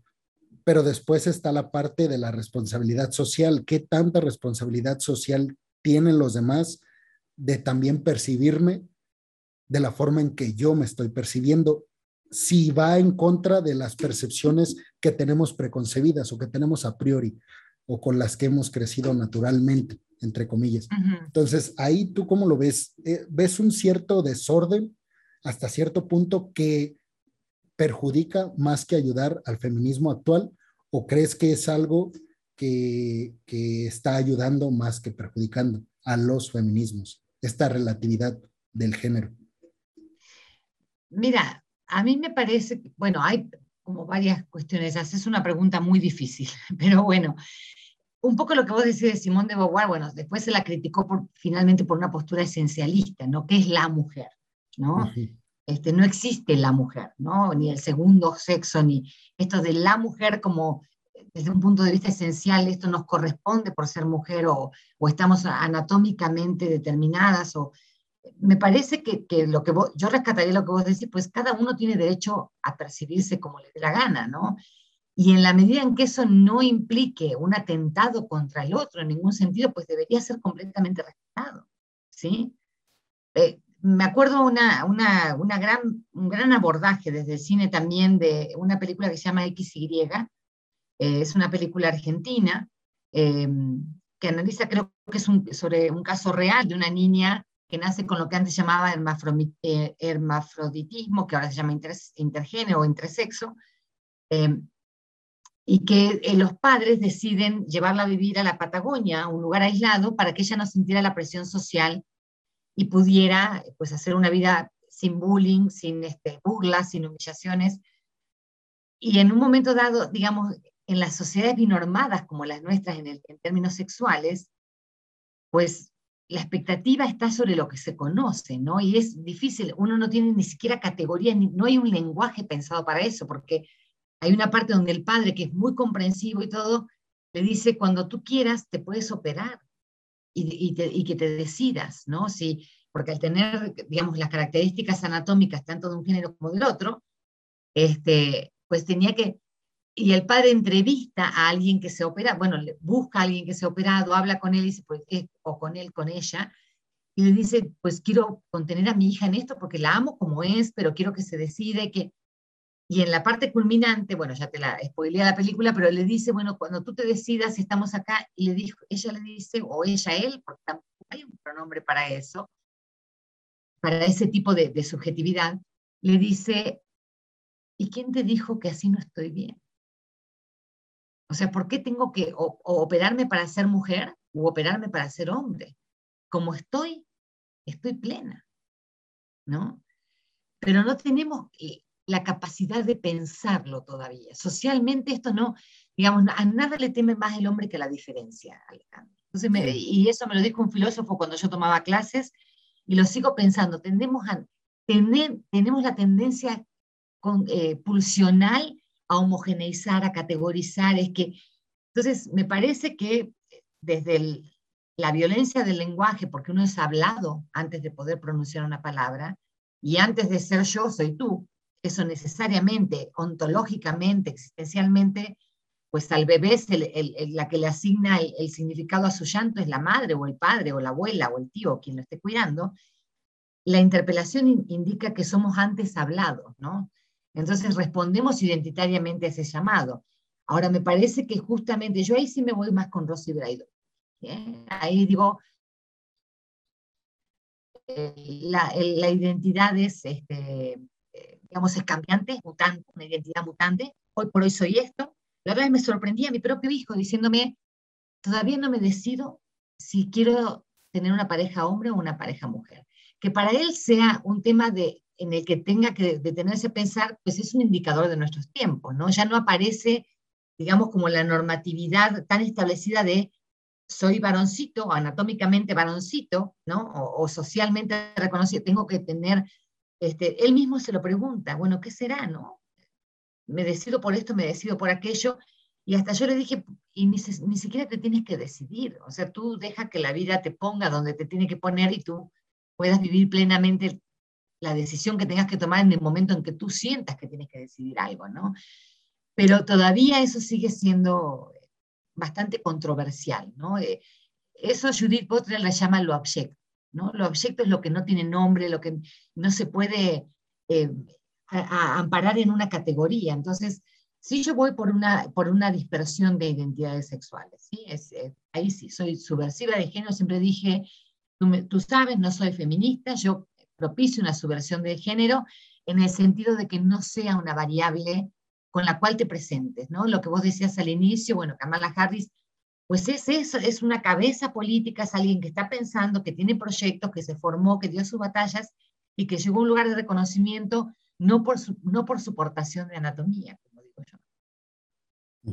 Pero después está la parte de la responsabilidad social. ¿Qué tanta responsabilidad social tienen los demás de también percibirme de la forma en que yo me estoy percibiendo? Si va en contra de las percepciones que tenemos preconcebidas o que tenemos a priori o con las que hemos crecido naturalmente, entre comillas. Entonces, ahí tú cómo lo ves? Eh, ¿Ves un cierto desorden hasta cierto punto que perjudica más que ayudar al feminismo actual o crees que es algo que, está ayudando más que perjudicando a los feminismos, esta relatividad del género? Mira, a mí me parece, bueno, hay como varias cuestiones, haces una pregunta muy difícil, pero bueno, un poco lo que vos decís de Simón de Beauvoir, bueno, después se la criticó por, finalmente por una postura esencialista, ¿no? ¿Qué es la mujer? ¿no? Este, no existe la mujer, ¿no? Ni el segundo sexo, ni esto de la mujer como desde un punto de vista esencial, esto nos corresponde por ser mujer o, estamos anatómicamente determinadas o me parece que, que lo que yo rescataría lo que vos decís, pues cada uno tiene derecho a percibirse como le dé la gana, ¿no? Y en la medida en que eso no implique un atentado contra el otro en ningún sentido, pues debería ser completamente respetado, ¿sí? Eh, me acuerdo una, una, una, gran, un gran abordaje desde el cine también de una película que se llama XY, eh, es una película argentina em, que analiza, creo que es un, sobre un caso real de una niña que nace con lo que antes llamaba eh, hermafroditismo, que ahora se llama intergénero o intersexo, em, y que eh, los padres deciden llevarla a vivir a la Patagonia, un lugar aislado, para que ella no sintiera la presión social y pudiera pues, hacer una vida sin bullying, sin este, burlas, sin humillaciones. Y en un momento dado, digamos, en las sociedades binormadas como las nuestras en, términos sexuales, pues la expectativa está sobre lo que se conoce, ¿no? Y es difícil, uno no tiene ni siquiera categoría, no hay un lenguaje pensado para eso, porque hay una parte donde el padre, que es muy comprensivo y todo, le dice, cuando tú quieras, te puedes operar y, que te decidas, ¿no? Si, porque al tener, digamos, las características anatómicas tanto de un género como del otro, este, pues tenía que, y el padre entrevista a alguien que se opera, bueno, busca a alguien que se ha operado, habla con él y dice, pues, o con él, con ella, y le dice, pues quiero contener a mi hija en esto porque la amo como es, pero quiero que se decide, que, y en la parte culminante, bueno, ya te la spoileé la película, pero le dice, bueno, cuando tú te decidas, estamos acá, y ella le dice, o ella, él, porque tampoco hay un pronombre para eso, para ese tipo de, subjetividad, le dice, ¿y quién te dijo que así no estoy bien? O sea, ¿por qué tengo que operarme para ser mujer o operarme para ser hombre? Como estoy, estoy plena, ¿no? Pero no tenemos, la capacidad de pensarlo todavía. Socialmente esto no, digamos, a nada le teme más el hombre que la diferencia, Alejandro. Entonces y eso me lo dijo un filósofo cuando yo tomaba clases y lo sigo pensando, tendemos a, tener, tenemos la tendencia con, eh, pulsional a homogeneizar, a categorizar, es que, entonces me parece que desde la violencia del lenguaje, porque uno es hablado antes de poder pronunciar una palabra, y antes de ser yo, soy tú, eso necesariamente, ontológicamente, existencialmente, pues al bebé la que le asigna el, significado a su llanto es la madre o el padre o la abuela o el tío, quien lo esté cuidando, la interpelación indica que somos antes hablados, ¿no? Entonces respondemos identitariamente a ese llamado. Ahora me parece que justamente, yo ahí sí me voy más con Rosy Braido. Ahí digo, eh, la, la, identidad es este, digamos, es cambiante, mutante, una identidad mutante. Hoy por hoy soy esto. La verdad me sorprendía mi propio hijo diciéndome, todavía no me decido si quiero tener una pareja hombre o una pareja mujer. Que para él sea un tema de, en el que tenga que detenerse a pensar, pues es un indicador de nuestros tiempos, ¿no? Ya no aparece, digamos, como la normatividad tan establecida de soy varoncito, anatómicamente varoncito, ¿no? O, o socialmente reconocido, tengo que tener este, él mismo se lo pregunta, bueno, ¿qué será, no? Me decido por esto, me decido por aquello, y hasta yo le dije, y ni, ni siquiera te tienes que decidir, o sea, tú deja que la vida te ponga donde te tiene que poner y tú puedas vivir plenamente la decisión que tengas que tomar en el momento en que tú sientas que tienes que decidir algo, ¿no? Pero todavía eso sigue siendo bastante controversial, ¿no? Eh, eso Judith Butler la llama lo abyecto, ¿no? Lo abyecto es lo que no tiene nombre, lo que no se puede eh, amparar en una categoría. Entonces, si yo voy por una, por una dispersión de identidades sexuales, ¿sí? Eh, ahí sí, soy subversiva de género, siempre dije, tú, tú sabes, no soy feminista, yo propicio una subversión de género en el sentido de que no sea una variable con la cual te presentes, ¿no? Lo que vos decías al inicio, bueno, Kamala Harris, pues es eso, es una cabeza política, es alguien que está pensando, que tiene proyectos, que se formó, que dio sus batallas y que llegó a un lugar de reconocimiento no por su, no por su portación de anatomía, como digo yo.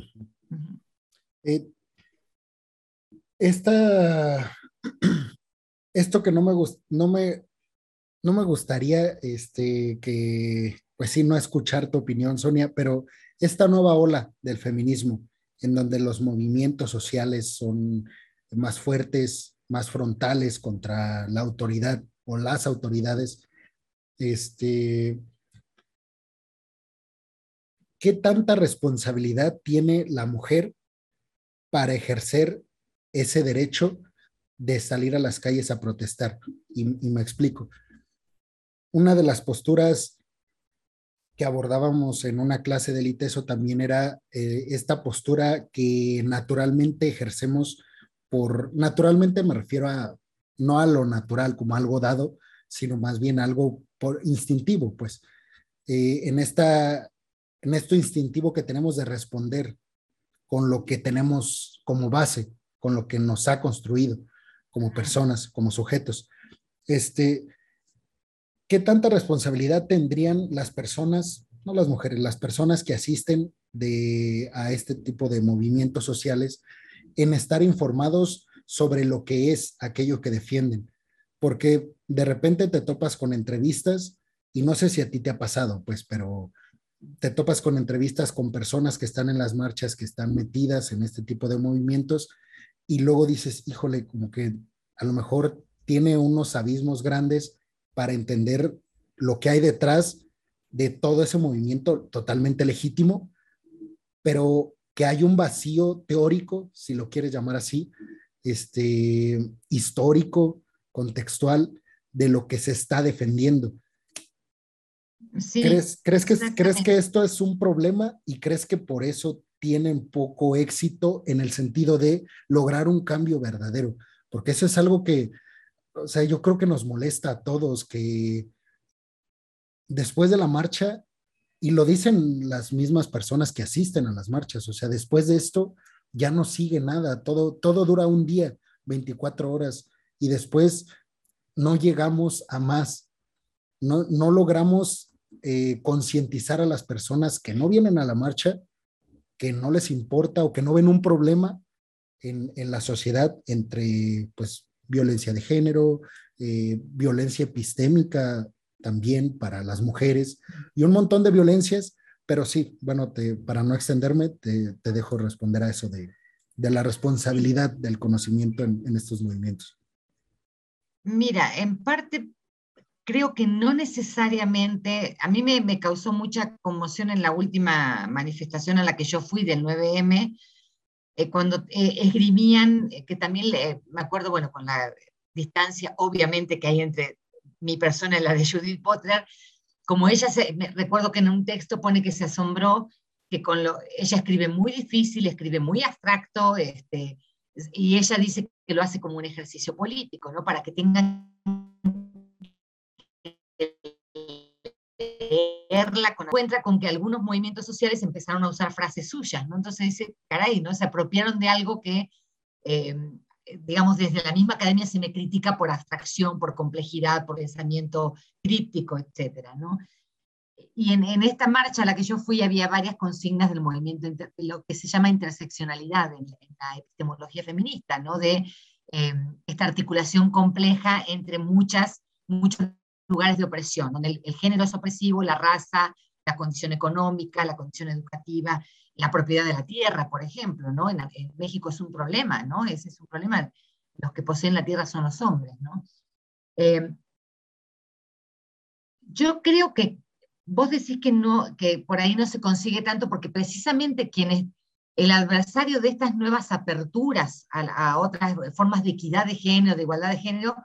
Eh, esta, esto que no me, no me, no me gustaría este, que pues sí, no escuchar tu opinión, Sonia, pero esta nueva ola del feminismo, en donde los movimientos sociales son más fuertes, más frontales contra la autoridad o las autoridades, este, ¿qué tanta responsabilidad tiene la mujer para ejercer ese derecho de salir a las calles a protestar? Y, y me explico. Una de las posturas que abordábamos en una clase del ITESO también era eh, esta postura que naturalmente ejercemos por, naturalmente me refiero a, no a lo natural como algo dado, sino más bien algo por instintivo, pues, eh, en, esta, en esto instintivo que tenemos de responder con lo que tenemos como base, con lo que nos ha construido como personas, como sujetos. Este, ¿qué tanta responsabilidad tendrían las personas, no las mujeres, las personas que asisten a este tipo de movimientos sociales en estar informados sobre lo que es aquello que defienden? Porque de repente te topas con entrevistas y no sé si a ti te ha pasado, pues, pero te topas con entrevistas con personas que están en las marchas, que están metidas en este tipo de movimientos y luego dices, híjole, como que a lo mejor tiene unos abismos grandes para entender lo que hay detrás de todo ese movimiento totalmente legítimo, pero que hay un vacío teórico, si lo quieres llamar así, este, histórico, contextual, de lo que se está defendiendo. ¿Crees, crees, que, ¿Crees que esto es un problema y crees que por eso tienen poco éxito en el sentido de lograr un cambio verdadero? Porque eso es algo que o sea, yo creo que nos molesta a todos que después de la marcha, y lo dicen las mismas personas que asisten a las marchas, o sea, después de esto ya no sigue nada, todo, todo dura un día, 24 horas, y después no llegamos a más, no, no logramos eh, concientizar a las personas que no vienen a la marcha, que no les importa o que no ven un problema en, en la sociedad entre, pues, violencia de género, eh, violencia epistémica también para las mujeres y un montón de violencias, pero sí, bueno, para no extenderme, te, te, dejo responder a eso de, de la responsabilidad del conocimiento en, en estos movimientos. Mira, en parte creo que no necesariamente, a mí me, me, causó mucha conmoción en la última manifestación a la que yo fui del 9M, eh, cuando eh, esgrimían, eh, que también me acuerdo, bueno, con la distancia obviamente que hay entre mi persona y la de Judith Butler, como ella, se, me, recuerdo que en un texto pone que se asombró que con lo, ella escribe muy difícil, escribe muy abstracto, este, y ella dice que lo hace como un ejercicio político, ¿no? Para que tengan leerla, con, encuentra con que algunos movimientos sociales empezaron a usar frases suyas. Entonces dice, caray, ¿no? Se apropiaron de algo que, eh, digamos, desde la misma academia se me critica por abstracción, por complejidad, por pensamiento críptico, etcétera, ¿no? Y en, esta marcha a la que yo fui había varias consignas del movimiento, lo que se llama interseccionalidad en, en la epistemología feminista, ¿no? De eh, esta articulación compleja entre muchas, muchos lugares de opresión, donde el, género es opresivo, la raza, la condición económica, la condición educativa, la propiedad de la tierra, por ejemplo, ¿no? En, México es un problema, ¿no? Ese es un problema. Los que poseen la tierra son los hombres, ¿no? Eh, yo creo que vos decís que, no, que por ahí no se consigue tanto porque precisamente quienes, el adversario de estas nuevas aperturas a, otras formas de equidad de género, de igualdad de género,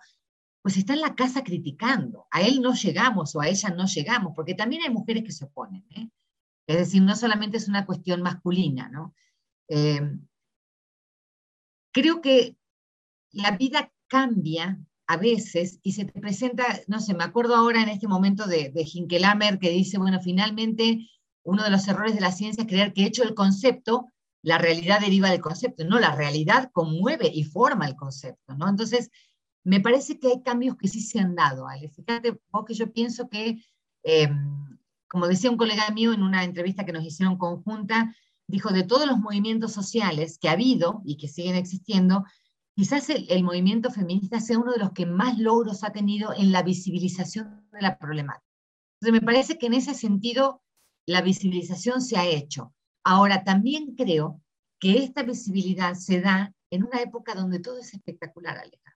pues está en la casa criticando. A él no llegamos o a ella no llegamos, porque también hay mujeres que se oponen. ¿eh? Es decir, no solamente es una cuestión masculina, ¿no? Eh, creo que la vida cambia a veces y se te presenta, no sé, me acuerdo ahora en este momento de, de Hinkelamer que dice, bueno, finalmente uno de los errores de la ciencia es creer que hecho el concepto, la realidad deriva del concepto. No, la realidad conmueve y forma el concepto, ¿no? Entonces, me parece que hay cambios que sí se han dado, Ale. Fíjate vos que yo pienso que, em, como decía un colega mío en una entrevista que nos hicieron conjunta, dijo, de todos los movimientos sociales que ha habido y que siguen existiendo, quizás el, movimiento feminista sea uno de los que más logros ha tenido en la visibilización de la problemática. Entonces, me parece que en ese sentido la visibilización se ha hecho. Ahora, también creo que esta visibilidad se da en una época donde todo es espectacular, Alejandro.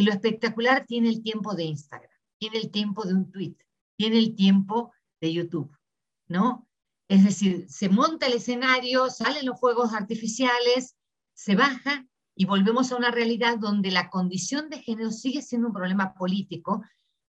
Y lo espectacular tiene el tiempo de Instagram, tiene el tiempo de un tweet, tiene el tiempo de YouTube, ¿no? Es decir, se monta el escenario, salen los fuegos artificiales, se baja y volvemos a una realidad donde la condición de género sigue siendo un problema político,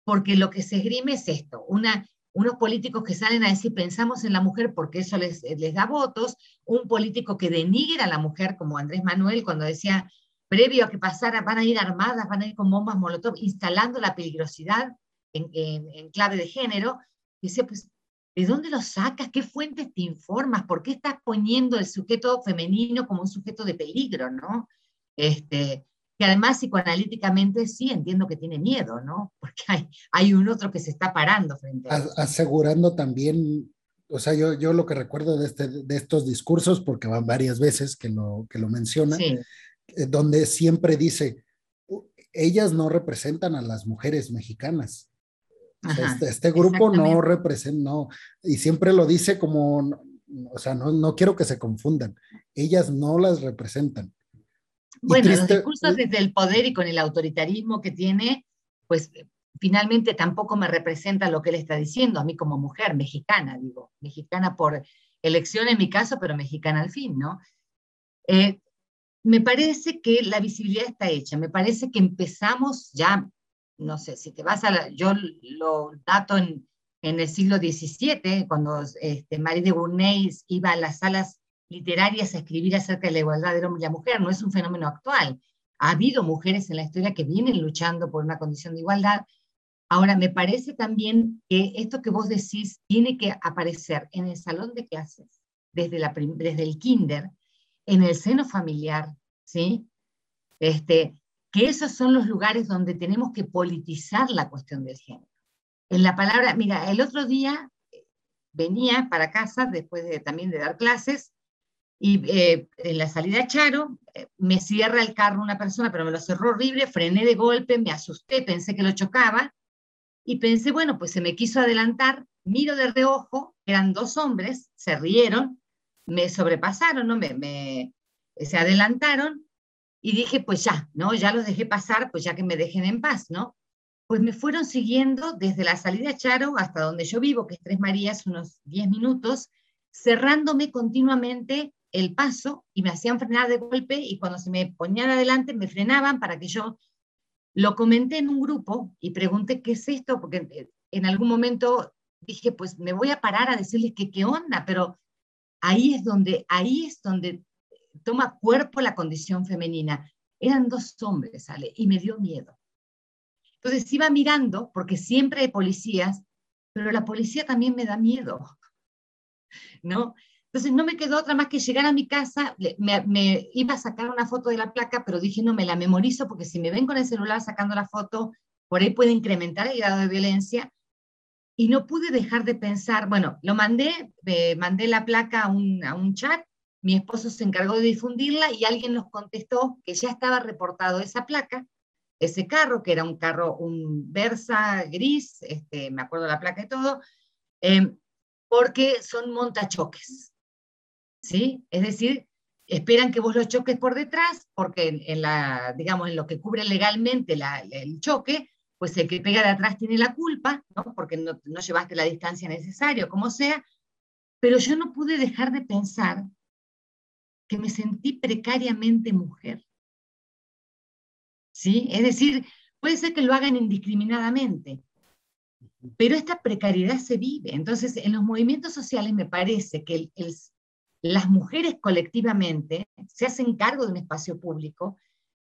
porque lo que se esgrime es esto, una, unos políticos que salen a decir pensamos en la mujer porque eso les, les da votos, un político que denigra a la mujer como Andrés Manuel cuando decía previo a que pasara van a ir armadas, van a ir con bombas molotov, instalando la peligrosidad en, en clave de género, dice, pues ¿De dónde lo sacas? ¿Qué fuentes te informas? ¿Por qué estás poniendo el sujeto femenino como un sujeto de peligro, no? Este, que además psicoanalíticamente sí entiendo que tiene miedo, ¿no? Porque hay, hay un otro que se está parando frente a Asegurando también, o sea, yo, yo lo que recuerdo de, este, de estos discursos, porque van varias veces que lo, que lo menciona, eh, donde siempre dice, ellas no representan a las mujeres mexicanas. este, este, grupo no representa, no, y siempre lo dice como, o sea, no, no quiero que se confundan, ellas no las representan bueno, los discursos desde el poder y con el autoritarismo que tiene, pues finalmente tampoco me representa lo que él está diciendo, a mí como mujer mexicana, digo, mexicana por elección en mi caso, pero mexicana al fin, ¿no? Eh, me parece que la visibilidad está hecha, me parece que empezamos ya, no sé, si te vas a la, yo lo dato en, en el siglo XVII, cuando este, Marie de Gournay iba a las salas literarias a escribir acerca de la igualdad del hombre y la mujer, no es un fenómeno actual. Ha habido mujeres en la historia que vienen luchando por una condición de igualdad. Ahora, me parece también que esto que vos decís tiene que aparecer en el salón de clases, desde, la, desde el kinder, en el seno familiar, ¿sí? Este, que esos son los lugares donde tenemos que politizar la cuestión del género. En la palabra, mira, el otro día eh, venía para casa, después de, también de dar clases, y eh, en la salida Charo, eh, me cierra el carro una persona, pero me lo cerró horrible, frené de golpe, me asusté, pensé que lo chocaba, y pensé, bueno, pues se me quiso adelantar, miro de reojo, eran dos hombres, se rieron, me sobrepasaron, ¿no? Me, se adelantaron, y dije, pues ya, ¿no? Ya los dejé pasar, pues ya que me dejen en paz, ¿no? Pues me fueron siguiendo desde la salida a Charo hasta donde yo vivo, que es Tres Marías, unos 10 minutos, cerrándome continuamente el paso y me hacían frenar de golpe y cuando se me ponían adelante me frenaban para que yo lo comenté en un grupo y pregunté qué es esto, porque en algún momento dije, pues me voy a parar a decirles que qué onda, pero ahí es donde, ahí es donde toma cuerpo la condición femenina. Eran dos hombres, ¿sale? Y me dio miedo. Entonces iba mirando, porque siempre hay policías, pero la policía también me da miedo, ¿no? Entonces no me quedó otra más que llegar a mi casa, me, iba a sacar una foto de la placa, pero dije, no, me la memorizo porque si me ven con el celular sacando la foto, por ahí puede incrementar el grado de violencia. Y no pude dejar de pensar, bueno, lo mandé, mandé la placa a un, a un chat, mi esposo se encargó de difundirla y alguien nos contestó que ya estaba reportado esa placa ese carro, que era un carro, un Versa gris, este, me acuerdo la placa y todo, em, porque son montachoques. ¿Sí? Es decir, esperan que vos los choques por detrás, porque en, la, digamos, en lo que cubre legalmente el choque, pues el que pega de atrás tiene la culpa, ¿no? porque no, no llevaste la distancia necesaria, como sea, pero yo no pude dejar de pensar que me sentí precariamente mujer. ¿Sí? Es decir, puede ser que lo hagan indiscriminadamente, pero esta precariedad se vive. Entonces, en los movimientos sociales me parece que las mujeres colectivamente se hacen cargo de un espacio público,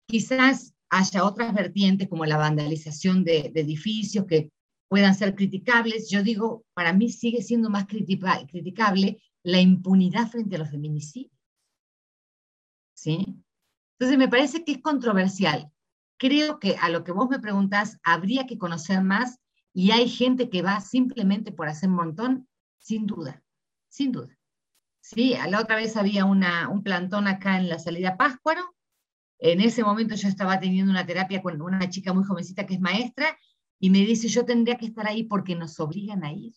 quizás haya otras vertientes como la vandalización de, edificios que puedan ser criticables. Yo digo, para mí sigue siendo más criticable la impunidad frente a los feminicidios. ¿sí? Entonces me parece que es controversial. Creo que a lo que vos me preguntás habría que conocer más y hay gente que va simplemente por hacer un montón, sin duda, sin duda. Sí, la otra vez había una, un plantón acá en la salida Páscuaro. En ese momento yo estaba teniendo una terapia con una chica muy jovencita que es maestra y me dice, yo tendría que estar ahí porque nos obligan a ir.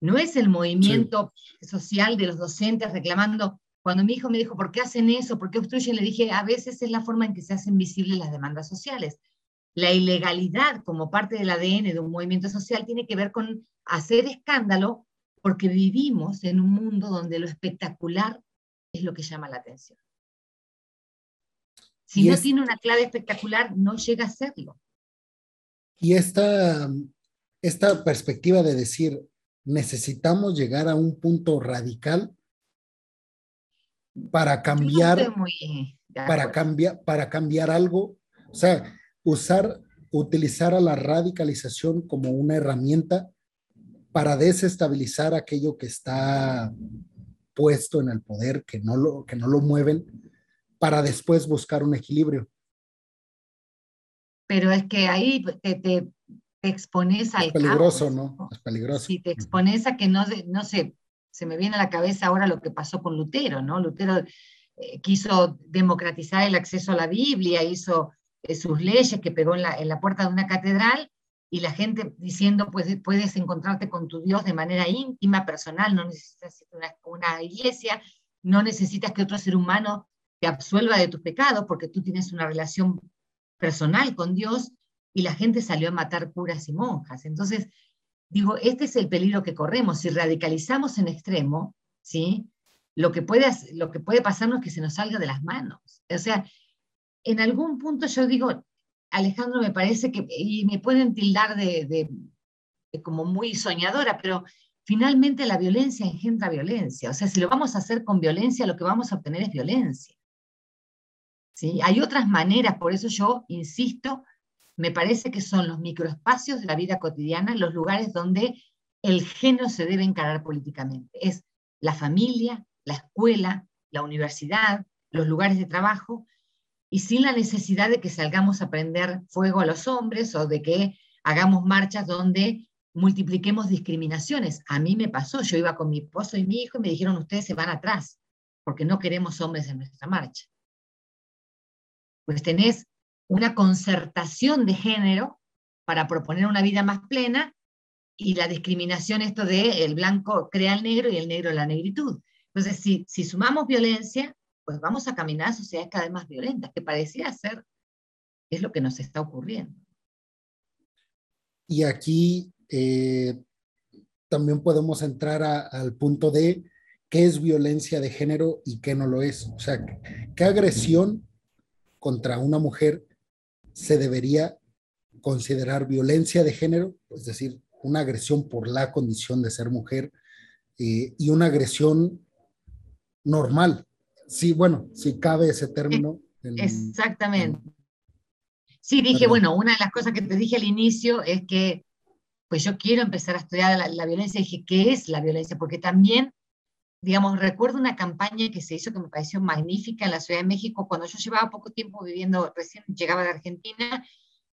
No es el movimiento social de los docentes reclamando, cuando mi hijo me dijo, ¿por qué hacen eso? ¿Por qué obstruyen? Le dije, a veces es la forma en que se hacen visibles las demandas sociales. La ilegalidad como parte del ADN de un movimiento social tiene que ver con hacer escándalo porque vivimos en un mundo donde lo espectacular es lo que llama la atención. Si no tiene una clave espectacular, no llega a serlo. Y esta, esta perspectiva de decir, necesitamos llegar a un punto radical para cambiar, para cambiar, para cambiar algo, o sea, usar, utilizar a la radicalización como una herramienta para desestabilizar aquello que está puesto en el poder, que no lo, que no lo mueven, para después buscar un equilibrio. Pero es que ahí te, te, expones al es peligroso, ¿no? Es peligroso. Si te expones a que no, no sé, se me viene a la cabeza ahora lo que pasó con Lutero, ¿no? Lutero eh, quiso democratizar el acceso a la Biblia, hizo eh, sus leyes que pegó en la, puerta de una catedral y la gente diciendo, pues puedes encontrarte con tu Dios de manera íntima, personal, no necesitas una, una iglesia, no necesitas que otro ser humano te absuelva de tus pecados porque tú tienes una relación personal con Dios y la gente salió a matar curas y monjas. Entonces, digo, este es el peligro que corremos. Si radicalizamos en extremo, ¿sí? Lo que, puede, lo que puede pasarnos es que se nos salga de las manos. O sea, en algún punto yo digo, Alejandro, me parece que, y me pueden tildar de, como muy soñadora, pero finalmente la violencia engendra violencia. O sea, si lo vamos a hacer con violencia, lo que vamos a obtener es violencia. ¿Sí? Hay otras maneras, por eso yo insisto me parece que son los microespacios de la vida cotidiana, los lugares donde el género se debe encarar políticamente. Es la familia, la escuela, la universidad, los lugares de trabajo, y sin la necesidad de que salgamos a prender fuego a los hombres o de que hagamos marchas donde multipliquemos discriminaciones. A mí me pasó, yo iba con mi esposo y mi hijo y me dijeron, ustedes se van atrás, porque no queremos hombres en nuestra marcha. Pues tenés una concertación de género para proponer una vida más plena y la discriminación esto de el blanco crea el negro y el negro la negritud. Entonces, si, si sumamos violencia, pues vamos a caminar a sociedades cada vez más violentas, que parecía ser, es lo que nos está ocurriendo. Y aquí eh, también podemos entrar al punto de qué es violencia de género y qué no lo es. O sea, qué agresión contra una mujer se debería considerar violencia de género, es decir, una agresión por la condición de ser mujer eh, y una agresión normal. Sí, bueno, si cabe ese término. Exactamente. sí, dije, bueno, una de las cosas que te dije al inicio es que, pues yo quiero empezar a estudiar la, la violencia. Dije, ¿qué es la violencia? Porque también digamos, recuerdo una campaña que se hizo que me pareció magnífica en la Ciudad de México cuando yo llevaba poco tiempo viviendo, recién llegaba de Argentina,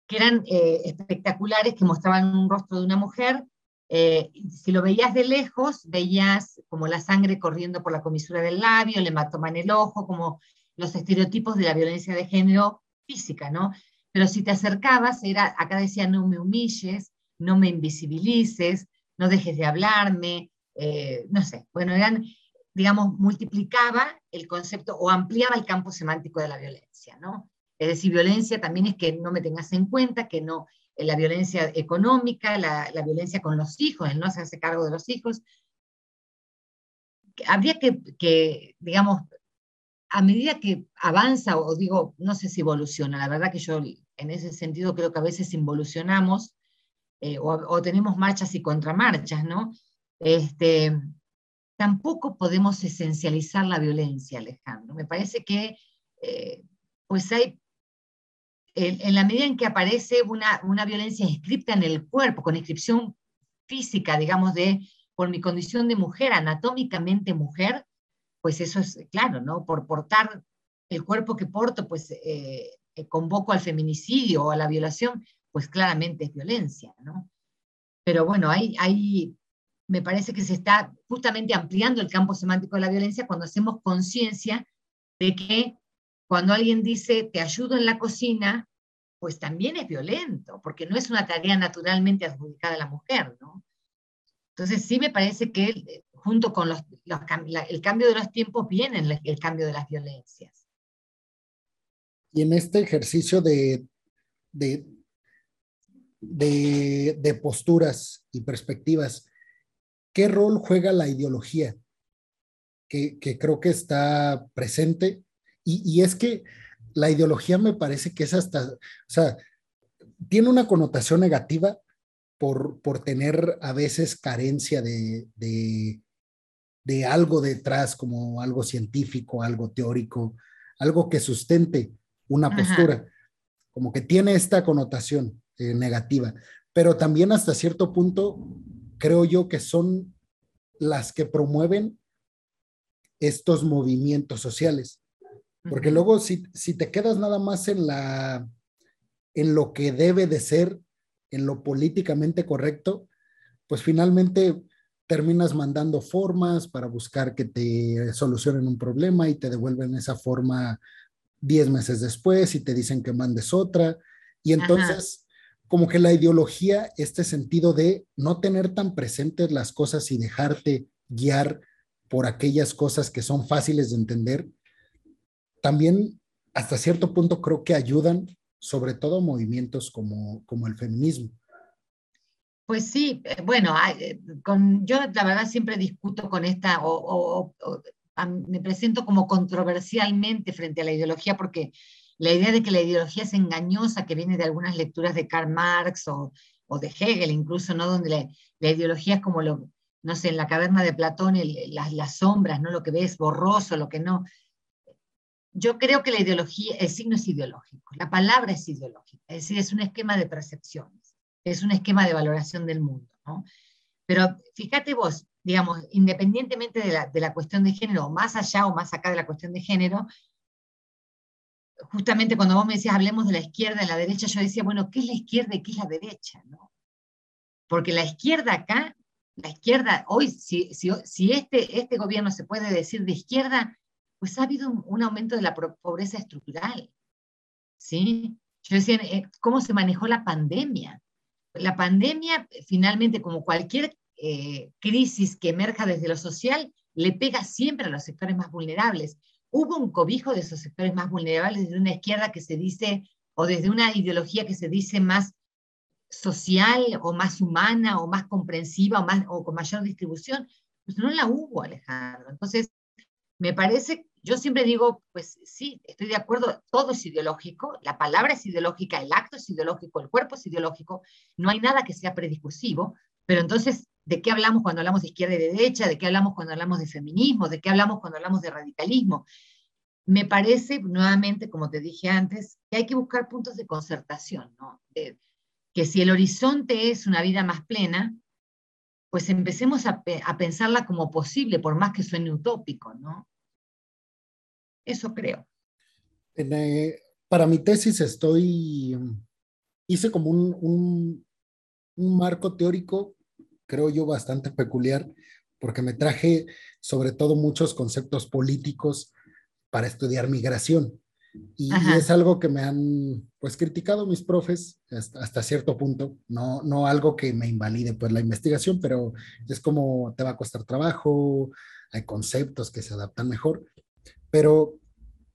que eran eh, espectaculares, que mostraban un rostro de una mujer. Eh, si lo veías de lejos, veías como la sangre corriendo por la comisura del labio, el hematoma en el ojo, como los estereotipos de la violencia de género física, ¿no? Pero si te acercabas, era, acá decía, no me humilles, no me invisibilices, no dejes de hablarme, eh, no sé, bueno, eran, digamos, multiplicaba el concepto o ampliaba el campo semántico de la violencia, ¿no? Es decir, violencia también es que no me tengas en cuenta, que no, eh, la violencia económica, la, violencia con los hijos, el no hacerse cargo de los hijos. Habría que, que, digamos, a medida que avanza, o digo, no sé si evoluciona, la verdad que yo en ese sentido creo que a veces involucionamos eh, o, tenemos marchas y contramarchas, ¿no? Este, tampoco podemos esencializar la violencia, Alejandro. Me parece que eh, pues hay, en, la medida en que aparece una, una violencia inscripta en el cuerpo, con inscripción física, digamos, de por mi condición de mujer, anatómicamente mujer, pues eso es claro, ¿no? Por portar el cuerpo que porto, pues eh, convoco al feminicidio o a la violación, pues claramente es violencia, ¿no? Pero bueno, ahí, ahí me parece que se está justamente ampliando el campo semántico de la violencia cuando hacemos conciencia de que cuando alguien dice te ayudo en la cocina, pues también es violento, porque no es una tarea naturalmente adjudicada a la mujer, ¿no? Entonces sí me parece que eh, junto con los, el cambio de los tiempos viene el, cambio de las violencias. Y en este ejercicio de, de, de, posturas y perspectivas, ¿qué rol juega la ideología? Que, creo que está presente. Y, es que la ideología me parece que es hasta, o sea, tiene una connotación negativa por, por tener a veces carencia de, de, algo detrás, como algo científico, algo teórico, algo que sustente una postura, como que tiene esta connotación. Eh, negativa, pero también hasta cierto punto creo yo que son las que promueven estos movimientos sociales. Porque luego si, si te quedas nada más en la en lo que debe de ser, en lo políticamente correcto, pues finalmente terminas mandando formas para buscar que te solucionen un problema y te devuelven esa forma 10 meses después y te dicen que mandes otra. Y entonces como que la ideología, este sentido de no tener tan presentes las cosas y dejarte guiar por aquellas cosas que son fáciles de entender, también hasta cierto punto creo que ayudan, sobre todo movimientos como, como el feminismo. Pues sí, eh, bueno, eh, con, yo la verdad siempre discuto con esta, o, me presento como controversialmente frente a la ideología porque la idea de que la ideología es engañosa, que viene de algunas lecturas de Karl Marx o, de Hegel incluso, ¿no? Donde la, ideología es como lo, no sé, en la caverna de Platón, las, sombras, ¿no? Lo que ves borroso, lo que no. Yo creo que la ideología, el signo es ideológico, la palabra es ideológica, es decir, es un esquema de percepciones, es un esquema de valoración del mundo, ¿no? Pero fíjate vos, digamos, independientemente de la, de la cuestión de género, más allá o más acá de la cuestión de género, justamente cuando vos me decías, hablemos de la izquierda y la derecha, yo decía, bueno, ¿qué es la izquierda y qué es la derecha? ¿no? Porque la izquierda acá, la izquierda, hoy, si, si, este, este gobierno se puede decir de izquierda, pues ha habido un, aumento de la pobreza estructural. ¿sí? Yo decía, eh, ¿cómo se manejó la pandemia? La pandemia, finalmente, como cualquier eh, crisis que emerja desde lo social, le pega siempre a los sectores más vulnerables hubo un cobijo de esos sectores más vulnerables desde una izquierda que se dice, o desde una ideología que se dice más social o más humana o más comprensiva o, más, o con mayor distribución, pues no la hubo, Alejandro. Entonces, me parece, yo siempre digo, pues sí, estoy de acuerdo, todo es ideológico, la palabra es ideológica, el acto es ideológico, el cuerpo es ideológico, no hay nada que sea prediscursivo, pero entonces, ¿de qué hablamos cuando hablamos de izquierda y de derecha? ¿De qué hablamos cuando hablamos de feminismo? ¿De qué hablamos cuando hablamos de radicalismo? Me parece, nuevamente, como te dije antes, que hay que buscar puntos de concertación, ¿no? que si el horizonte es una vida más plena, pues empecemos a, pensarla como posible, por más que suene utópico, ¿no? Eso creo. Eh, para mi tesis estoy, hice como un, un marco teórico, creo yo, bastante peculiar, porque me traje sobre todo muchos conceptos políticos para estudiar migración. Y, es algo que me han pues criticado mis profes hasta, cierto punto, no, no algo que me invalide pues la investigación, pero es como te va a costar trabajo, hay conceptos que se adaptan mejor, pero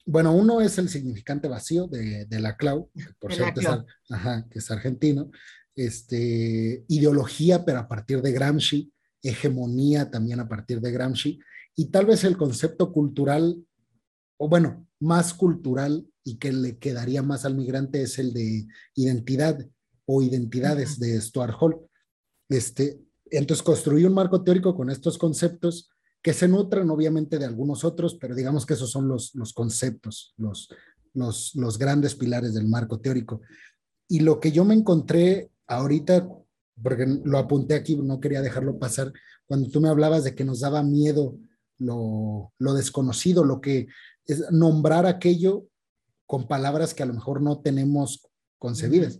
bueno, uno es el significante vacío de, de la Clau, por cierto, es, ajá, que es argentino, este, ideología, pero a partir de Gramsci, hegemonía también a partir de Gramsci, y tal vez el concepto cultural, o bueno, más cultural y que le quedaría más al migrante es el de identidad o identidades de Stuart Hall. Este, entonces construí un marco teórico con estos conceptos que se nutren obviamente de algunos otros, pero digamos que esos son los, los conceptos, los, los, los grandes pilares del marco teórico. Y lo que yo me encontré ahorita, porque lo apunté aquí, no quería dejarlo pasar, cuando tú me hablabas de que nos daba miedo lo, lo desconocido, lo que es nombrar aquello con palabras que a lo mejor no tenemos concebidas.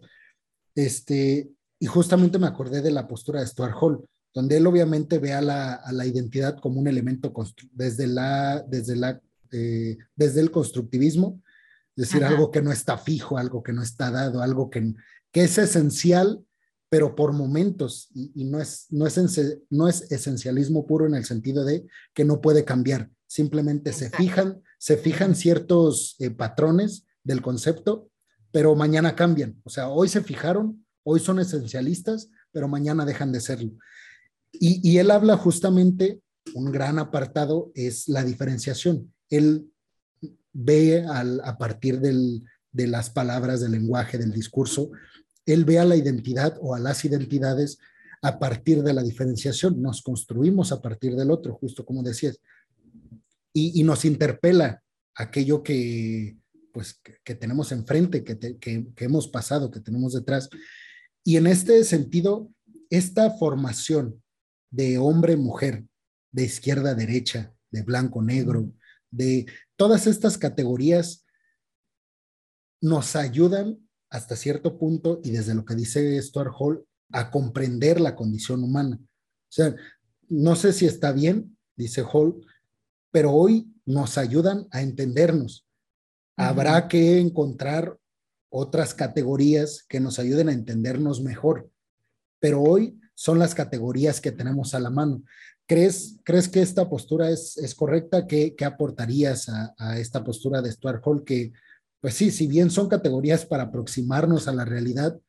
Este, y justamente me acordé de la postura de Stuart Hall, donde él obviamente ve a la, identidad como un elemento desde, la, desde, la, eh, desde el constructivismo, es decir, algo que no está fijo, algo que no está dado, algo que, que es esencial, pero por momentos, y, no, es, no, es no es esencialismo puro en el sentido de que no puede cambiar, simplemente se fijan, se fijan ciertos eh, patrones del concepto, pero mañana cambian. O sea, hoy se fijaron, hoy son esencialistas, pero mañana dejan de serlo. Y, él habla justamente, un gran apartado es la diferenciación. Él ve a partir de las palabras, del lenguaje, del discurso, él ve a la identidad o a las identidades a partir de la diferenciación. Nos construimos a partir del otro, justo como decías. Y, nos interpela aquello que, pues, que, tenemos enfrente, que, que hemos pasado, que tenemos detrás. Y en este sentido, esta formación de hombre-mujer, de izquierda-derecha, de blanco-negro, de todas estas categorías nos ayudan hasta cierto punto y desde lo que dice Stuart Hall a comprender la condición humana. O sea, no sé si está bien, dice Hall, pero hoy nos ayudan a entendernos. Habrá que encontrar otras categorías que nos ayuden a entendernos mejor, pero hoy son las categorías que tenemos a la mano. ¿Crees, crees que esta postura es, es correcta? ¿Qué, qué aportarías a, a, esta postura de Stuart Hall? Que, pues sí, si bien son categorías para aproximarnos a la realidad,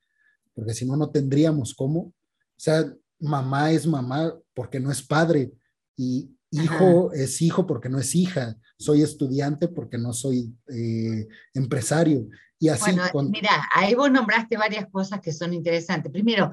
porque si no, no tendríamos cómo. O sea, mamá es mamá porque no es padre y hijo es hijo porque no es hija. Soy estudiante porque no soy eh, empresario. Y así. Bueno, mira, ahí vos nombraste varias cosas que son interesantes. Primero,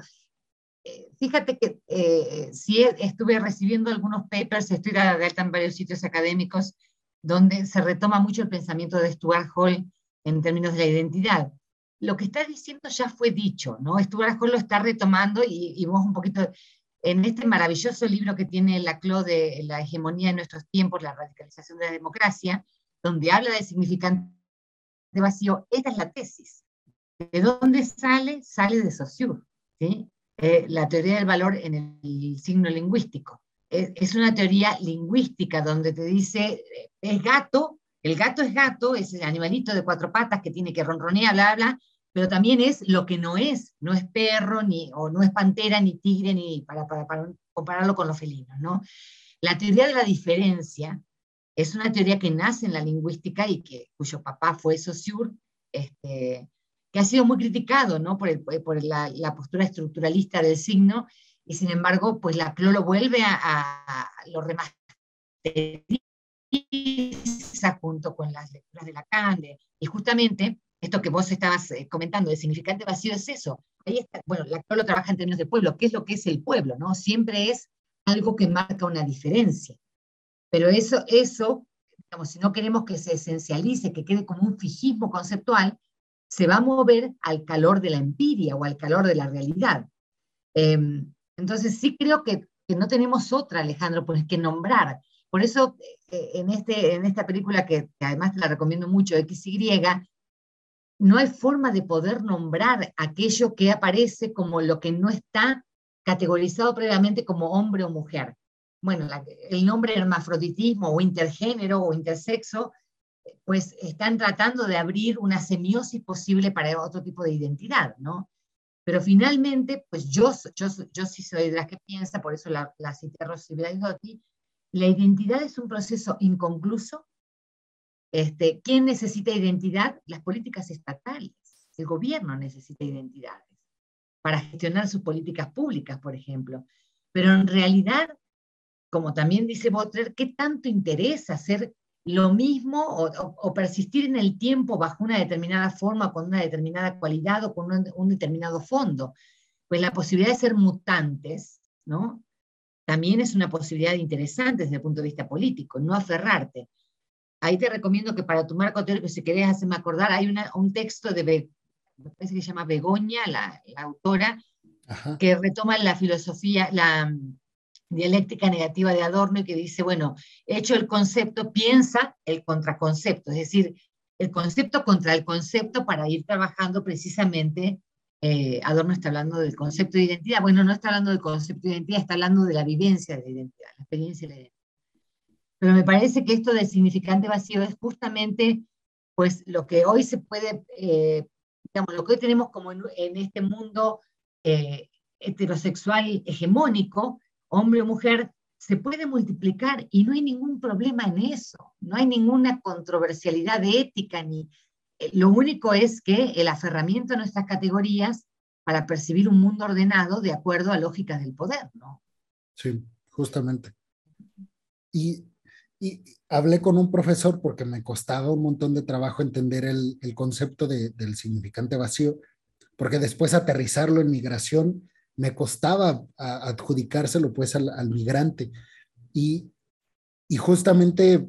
fíjate que eh, sí estuve recibiendo algunos papers, estoy alta en varios sitios académicos, donde se retoma mucho el pensamiento de Stuart Hall en términos de la identidad. Lo que está diciendo ya fue dicho, ¿no? Stuart Hall lo está retomando y, y vos un poquito en este maravilloso libro que tiene la CLO de la hegemonía de nuestros tiempos, la radicalización de la democracia, donde habla de significante vacío, esta es la tesis. ¿De dónde sale? Sale de Saussure, ¿sí? Eh, la teoría del valor en el signo lingüístico. Es, una teoría lingüística donde te dice, eh, es gato, el gato es gato, es el animalito de cuatro patas que tiene que ronronear, bla, bla, pero también es lo que no es, no es perro, ni, o no es pantera, ni tigre, ni para, para, para compararlo con los felinos, ¿no? La teoría de la diferencia es una teoría que nace en la lingüística y que, cuyo papá fue Saussure, este, que ha sido muy criticado ¿no? por, la, postura estructuralista del signo, y sin embargo, pues la CLO lo vuelve a, a, lo remasteriza junto con las lecturas de Lacan, y justamente esto que vos estabas eh, comentando de significante vacío es eso. Ahí está, bueno, la CLO trabaja en términos de pueblo, ¿qué es lo que es el pueblo? ¿no? Siempre es algo que marca una diferencia. Pero eso, eso digamos, si no queremos que se esencialice, que quede como un fijismo conceptual, se va a mover al calor de la empiria o al calor de la realidad. Em, entonces sí creo que, no tenemos otra, Alejandro, pues que nombrar. Por eso eh, en, este, en esta película, que, además te la recomiendo mucho, XY, no hay forma de poder nombrar aquello que aparece como lo que no está categorizado previamente como hombre o mujer. Bueno, el nombre hermafroditismo o intergénero o intersexo pues están tratando de abrir una semiosis posible para otro tipo de identidad, ¿no? Pero finalmente, pues yo, yo, yo sí soy de las que piensa, por eso la, la cité a la identidad es un proceso inconcluso. Este, ¿Quién necesita identidad? Las políticas estatales. El gobierno necesita identidades para gestionar sus políticas públicas, por ejemplo. Pero en realidad, como también dice Butler, ¿qué tanto interesa hacer lo mismo o, persistir en el tiempo bajo una determinada forma, con una determinada cualidad o con un, determinado fondo. Pues la posibilidad de ser mutantes, ¿no? También es una posibilidad interesante desde el punto de vista político, no aferrarte. Ahí te recomiendo que para tu marco teórico, si querés hacerme acordar, hay un texto de, me parece que se llama Begoña, la, autora, que retoma la filosofía, la, dialéctica negativa de Adorno y que dice, bueno, hecho el concepto, piensa el contraconcepto, es decir, el concepto contra el concepto para ir trabajando precisamente, eh, Adorno está hablando del concepto de identidad, bueno, no está hablando del concepto de identidad, está hablando de la vivencia de la identidad, la experiencia de la identidad. Pero me parece que esto del significante vacío es justamente pues lo que hoy se puede, eh, digamos, lo que hoy tenemos como en, este mundo eh, heterosexual hegemónico, hombre o mujer, se puede multiplicar y no hay ningún problema en eso, no hay ninguna controversialidad de ética ni... Eh, lo único es que el aferramiento a nuestras categorías para percibir un mundo ordenado de acuerdo a lógicas del poder, ¿no? Sí, justamente. Y, hablé con un profesor porque me costaba un montón de trabajo entender el, concepto del significante vacío, porque después aterrizarlo en migración me costaba adjudicárselo pues al, migrante. Y, y justamente,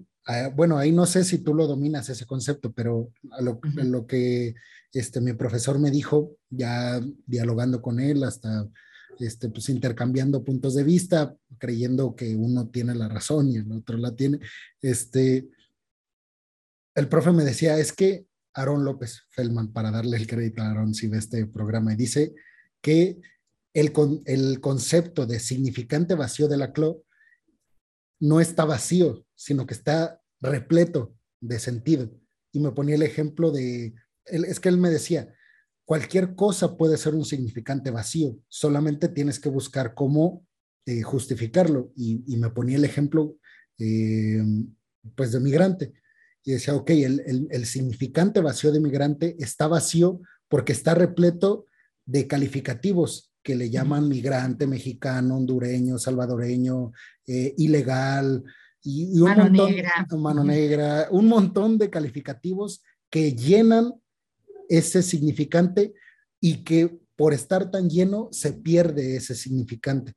bueno, ahí no sé si tú lo dominas ese concepto, pero a lo, lo, que este, mi profesor me dijo, ya dialogando con él, hasta este, pues intercambiando puntos de vista, creyendo que uno tiene la razón y el otro la tiene, este, el profe me decía, es que Aaron López Feldman, para darle el crédito a Aaron si ve este programa, y dice que el, el concepto de significante vacío de la CLO no está vacío, sino que está repleto de sentido. Y me ponía el ejemplo de, es que él me decía, cualquier cosa puede ser un significante vacío, solamente tienes que buscar cómo eh, justificarlo. Y, me ponía el ejemplo, eh, pues, de migrante. Y decía, ok, el, significante vacío de migrante está vacío porque está repleto de calificativos que le llaman migrante, mexicano, hondureño, salvadoreño, eh, ilegal, y, un mano negra. mano negra, un montón de calificativos que llenan ese significante y que por estar tan lleno se pierde ese significante.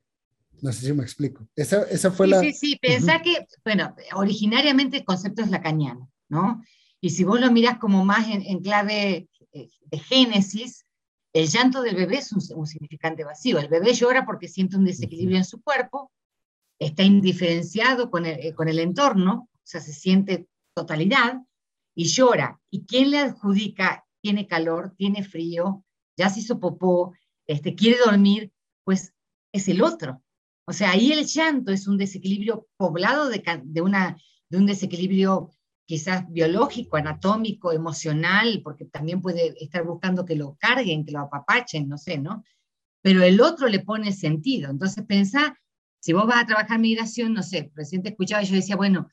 No sé si me explico. Esa, esa fue la... Sí, sí, pensá que, bueno, originariamente el concepto es lacaniano, ¿no? Y si vos lo mirás como más en, en clave eh, de Génesis, el llanto del bebé es un, significante vacío. El bebé llora porque siente un desequilibrio en su cuerpo, está indiferenciado con el, eh, con el entorno, o sea, se siente totalidad y llora. ¿Y quién le adjudica? Tiene calor, tiene frío, ya se hizo popó, este, quiere dormir, pues es el otro. O sea, ahí el llanto es un desequilibrio poblado de, de, una, de un desequilibrio quizás biológico, anatómico, emocional, porque también puede estar buscando que lo carguen, que lo apapachen, no sé, ¿no? Pero el otro le pone sentido. Entonces pensá, si vos vas a trabajar migración, no sé, recién te escuchaba y yo decía, bueno,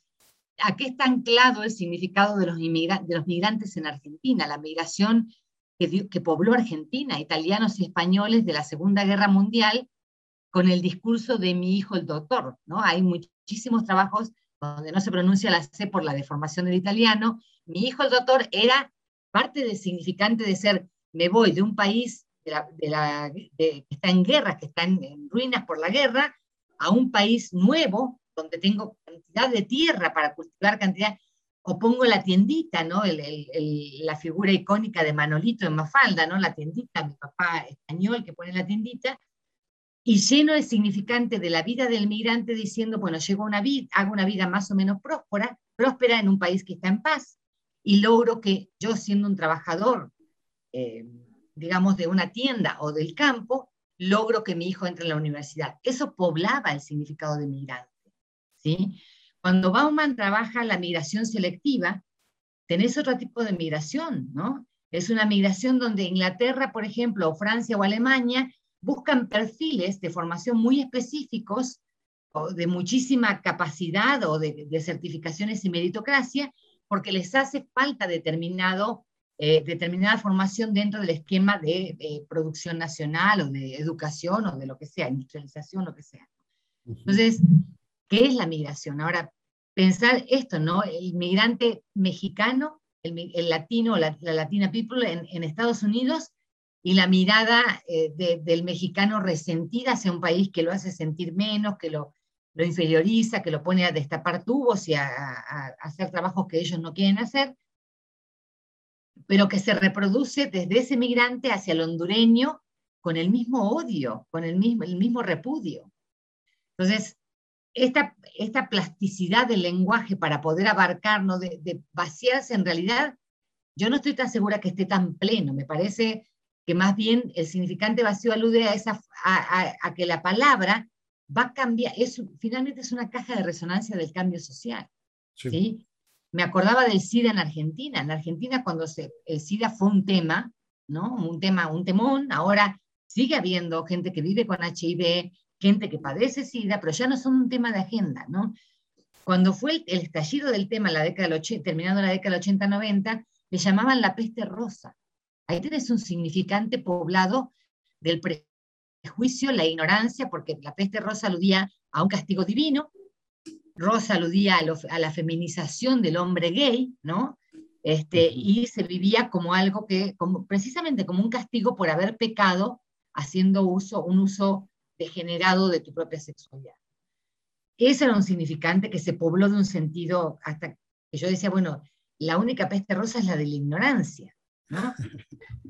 ¿a qué está anclado el significado de los, de los migrantes en Argentina? La migración que, que pobló Argentina, italianos y españoles de la Segunda Guerra Mundial, con el discurso de mi hijo el doctor, ¿no? Hay muchísimos trabajos donde no se pronuncia la C por la deformación del italiano, mi hijo el doctor era parte del significante de ser, me voy de un país de la, que está en guerra, que está en, ruinas por la guerra, a un país nuevo, donde tengo cantidad de tierra para cultivar cantidad, o pongo la tiendita, ¿no? la figura icónica de Manolito en Mafalda, ¿no? La tiendita, mi papá español que pone la tiendita, y lleno de significante de la vida del migrante diciendo, bueno, llego a una vida, hago una vida más o menos próspera, próspera en un país que está en paz y logro que yo siendo un trabajador, eh, digamos, de una tienda o del campo, logro que mi hijo entre en la universidad. Eso poblaba el significado de migrante. ¿sí? Cuando Bauman trabaja la migración selectiva, tenés otro tipo de migración, ¿no? Es una migración donde Inglaterra, por ejemplo, o Francia o Alemania buscan perfiles de formación muy específicos o de muchísima capacidad o de, certificaciones y meritocracia, porque les hace falta determinado, eh, determinada formación dentro del esquema de, producción nacional o de educación o de lo que sea, industrialización, lo que sea. Entonces, ¿qué es la migración? Ahora, pensar esto, ¿no? El migrante mexicano, el, latino, la, la latina people en, en Estados Unidos y la mirada eh, del mexicano resentida hacia un país que lo hace sentir menos, que lo, lo inferioriza, que lo pone a destapar tubos y a, hacer trabajos que ellos no quieren hacer, pero que se reproduce desde ese migrante hacia el hondureño con el mismo odio, con el mismo, el mismo repudio. Entonces, esta, esta plasticidad del lenguaje para poder abarcarnos, de, de vaciarse en realidad, yo no estoy tan segura que esté tan pleno. Me parece que más bien el significante vacío alude a, esa, a, que la palabra va a cambiar, es, finalmente es una caja de resonancia del cambio social. Sí. Me acordaba del SIDA en Argentina. En Argentina cuando se, el SIDA fue un tema, ¿no? Un tema, un temón, ahora sigue habiendo gente que vive con HIV, gente que padece SIDA, pero ya no son un tema de agenda, ¿no? Cuando fue el, estallido del tema, la década del 80, terminando la década del 80-90, le llamaban la peste rosa. Ahí tienes un significante poblado del prejuicio, la ignorancia, porque la peste rosa aludía a un castigo divino, rosa aludía a, la feminización del hombre gay, ¿no? Este, y se vivía como algo que, como, precisamente como un castigo por haber pecado haciendo uso, un uso degenerado de tu propia sexualidad. Ese era un significante que se pobló de un sentido hasta que yo decía, bueno, la única peste rosa es la de la ignorancia.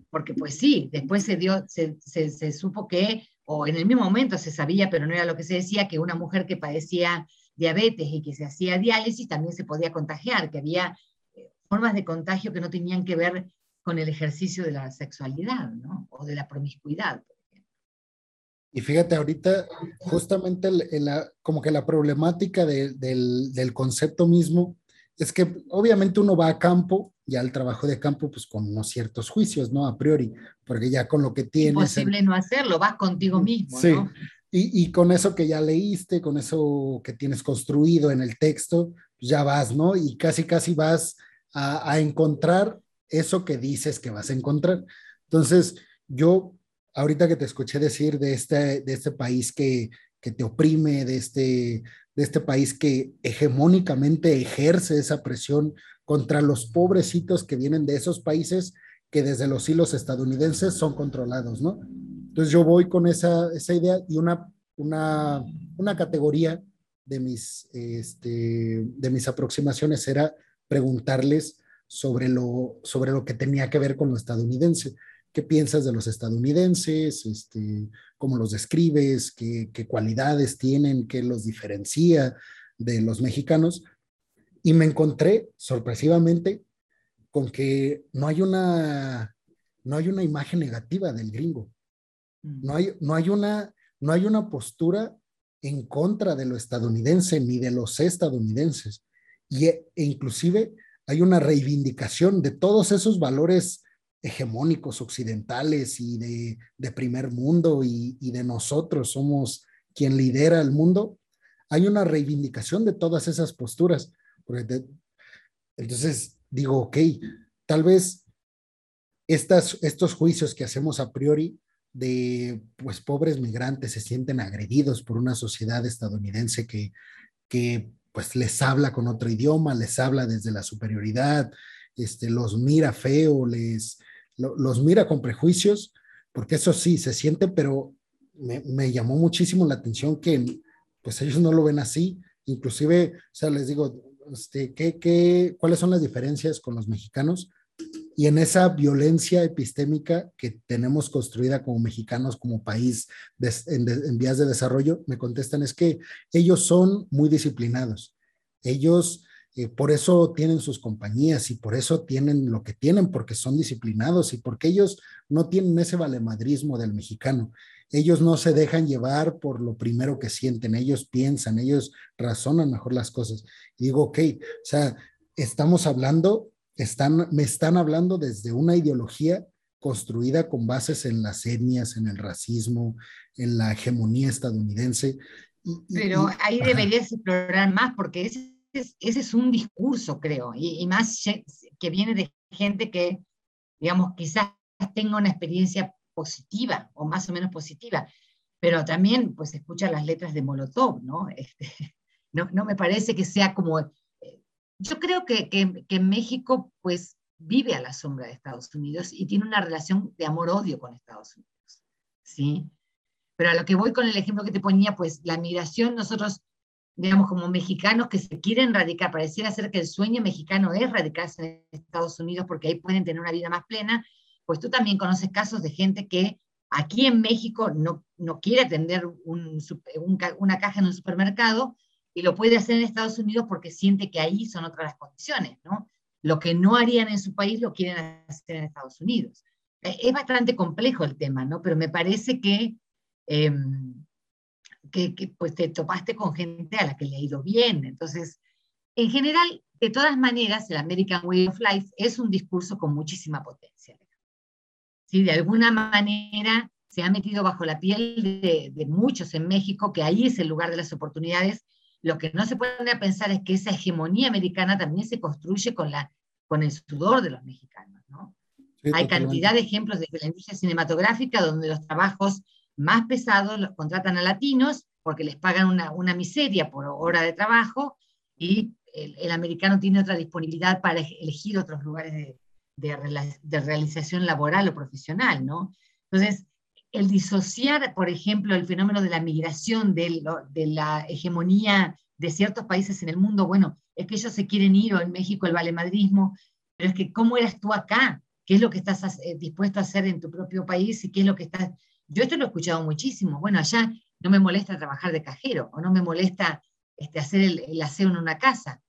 Porque pues sí, después se dio, se, se, supo que, o en el mismo momento se sabía, pero no era lo que se decía, que una mujer que padecía diabetes y que se hacía diálisis también se podía contagiar, que había eh, formas de contagio que no tenían que ver con el ejercicio de la sexualidad, ¿no? O de la promiscuidad. Y fíjate, ahorita justamente la, como que la problemática del, del concepto mismo es que obviamente uno va a campo, ya al trabajo de campo, pues con unos ciertos juicios, ¿no? A priori, porque ya con lo que tienes. Imposible no hacerlo, vas contigo mismo, sí. Y, y, con eso que ya leíste, con eso que tienes construido en el texto, pues ya vas, ¿no? Y casi, casi vas a, a encontrar eso que dices que vas a encontrar. Entonces, yo, ahorita que te escuché decir de este, de este país que, que te oprime, de este, de este país que hegemónicamente ejerce esa presión contra los pobrecitos que vienen de esos países que desde los hilos estadounidenses son controlados, ¿no? Entonces yo voy con esa, esa idea y una, una, una categoría de mis, este, de mis aproximaciones era preguntarles sobre lo, sobre lo que tenía que ver con lo estadounidense. ¿Qué piensas de los estadounidenses? Este, ¿Cómo los describes? ¿Qué, cualidades tienen? ¿Qué los diferencia de los mexicanos? Y me encontré sorpresivamente con que no hay una, no hay una imagen negativa del gringo. No hay, no hay, una, no hay una postura en contra de lo estadounidense ni de los estadounidenses. Y, e inclusive hay una reivindicación de todos esos valores hegemónicos occidentales y de, primer mundo y, de nosotros somos quien lidera el mundo, hay una reivindicación de todas esas posturas. entonces digo, ok, tal vez estas, estos juicios que hacemos a priori de pues pobres migrantes se sienten agredidos por una sociedad estadounidense que, que pues les habla con otro idioma, les habla desde la superioridad, este, los mira feo, les, los mira con prejuicios, porque eso sí, se siente, pero me, llamó muchísimo la atención que pues ellos no lo ven así. Inclusive, o sea, les digo, este, ¿qué, qué, cuáles son las diferencias con los mexicanos? Y en esa violencia epistémica que tenemos construida como mexicanos, como país en, en vías de desarrollo, me contestan es que ellos son muy disciplinados. Ellos eh, por eso tienen sus compañías y por eso tienen lo que tienen, porque son disciplinados y porque ellos no tienen ese valemadrismo del mexicano. Ellos no se dejan llevar por lo primero que sienten, ellos piensan, ellos razonan mejor las cosas. Y digo, ok, o sea, estamos hablando están, me están hablando desde una ideología construida con bases en las etnias, en el racismo, en la hegemonía estadounidense. Pero ahí deberías explorar más porque ese es, ese es un discurso, creo, y, más que viene de gente que, digamos, quizás tenga una experiencia positiva o más o menos positiva, pero también pues escucha las letras de Molotov, ¿no? Este, no, no me parece que sea como... Eh, yo creo que, que, que México pues vive a la sombra de Estados Unidos y tiene una relación de amor-odio con Estados Unidos, ¿sí? Pero a lo que voy con el ejemplo que te ponía, pues la migración, nosotros, digamos, como mexicanos que se quieren radicar, pareciera ser que el sueño mexicano es radicarse en Estados Unidos porque ahí pueden tener una vida más plena, pues tú también conoces casos de gente que aquí en México no, no quiere atender un, una caja en un supermercado y lo puede hacer en Estados Unidos porque siente que ahí son otras las condiciones, ¿no? Lo que no harían en su país lo quieren hacer en Estados Unidos. Eh, es bastante complejo el tema, ¿no? Pero me parece que, em, que, que, pues te topaste con gente a la que le ha ido bien. Entonces, en general, de todas maneras, el American Way of Life es un discurso con muchísima potencia. ¿Sí? De alguna manera se ha metido bajo la piel de, de muchos en México, que ahí es el lugar de las oportunidades, lo que no se puede pensar es que esa hegemonía americana también se construye con, la, con el sudor de los mexicanos. ¿no? Hay cantidad de ejemplos de la industria cinematográfica donde los trabajos más pesados los contratan a latinos porque les pagan una, una miseria por hora de trabajo y el, el, americano tiene otra disponibilidad para elegir otros lugares de, de, de realización laboral o profesional. ¿no? Entonces, el disociar, por ejemplo, el fenómeno de la migración, de, de, la hegemonía de ciertos países en el mundo, bueno, es que ellos se quieren ir, o en México el valemadrismo, pero es que ¿cómo eras tú acá? ¿Qué es lo que estás eh, dispuesto a hacer en tu propio país y qué es lo que estás... Yo esto lo he escuchado muchísimo. Bueno, allá no me molesta trabajar de cajero o no me molesta este, hacer el, el aseo en una casa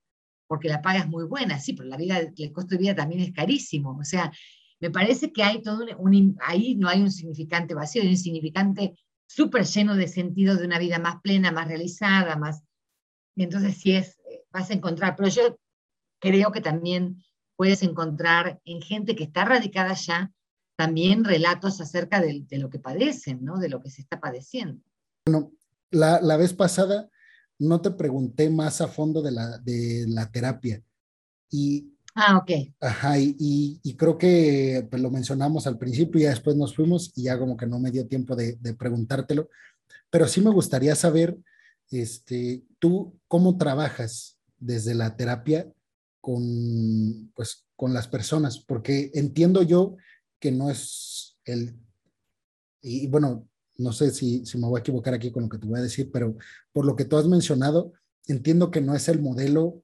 porque la paga es muy buena, sí, pero la vida, el costo de vida también es carísimo. O sea, me parece que hay todo un, ahí no hay un significante vacío, hay un significante súper lleno de sentido de una vida más plena, más realizada, más... entonces sí es, vas a encontrar, pero yo creo que también puedes encontrar en gente que está radicada allá también relatos acerca de, de lo que padecen, ¿no? De lo que se está padeciendo. Bueno, la, la vez pasada no te pregunté más a fondo de la, de la terapia. Y Ah, ok. Ajá, y, y, creo que pues, lo mencionamos al principio y ya después nos fuimos y ya como que no me dio tiempo de, de, preguntártelo, pero sí me gustaría saber, este, tú cómo trabajas desde la terapia con, pues, con las personas, porque entiendo yo que no es el, y bueno, no sé si, si me voy a equivocar aquí con lo que te voy a decir, pero por lo que tú has mencionado, entiendo que no es el modelo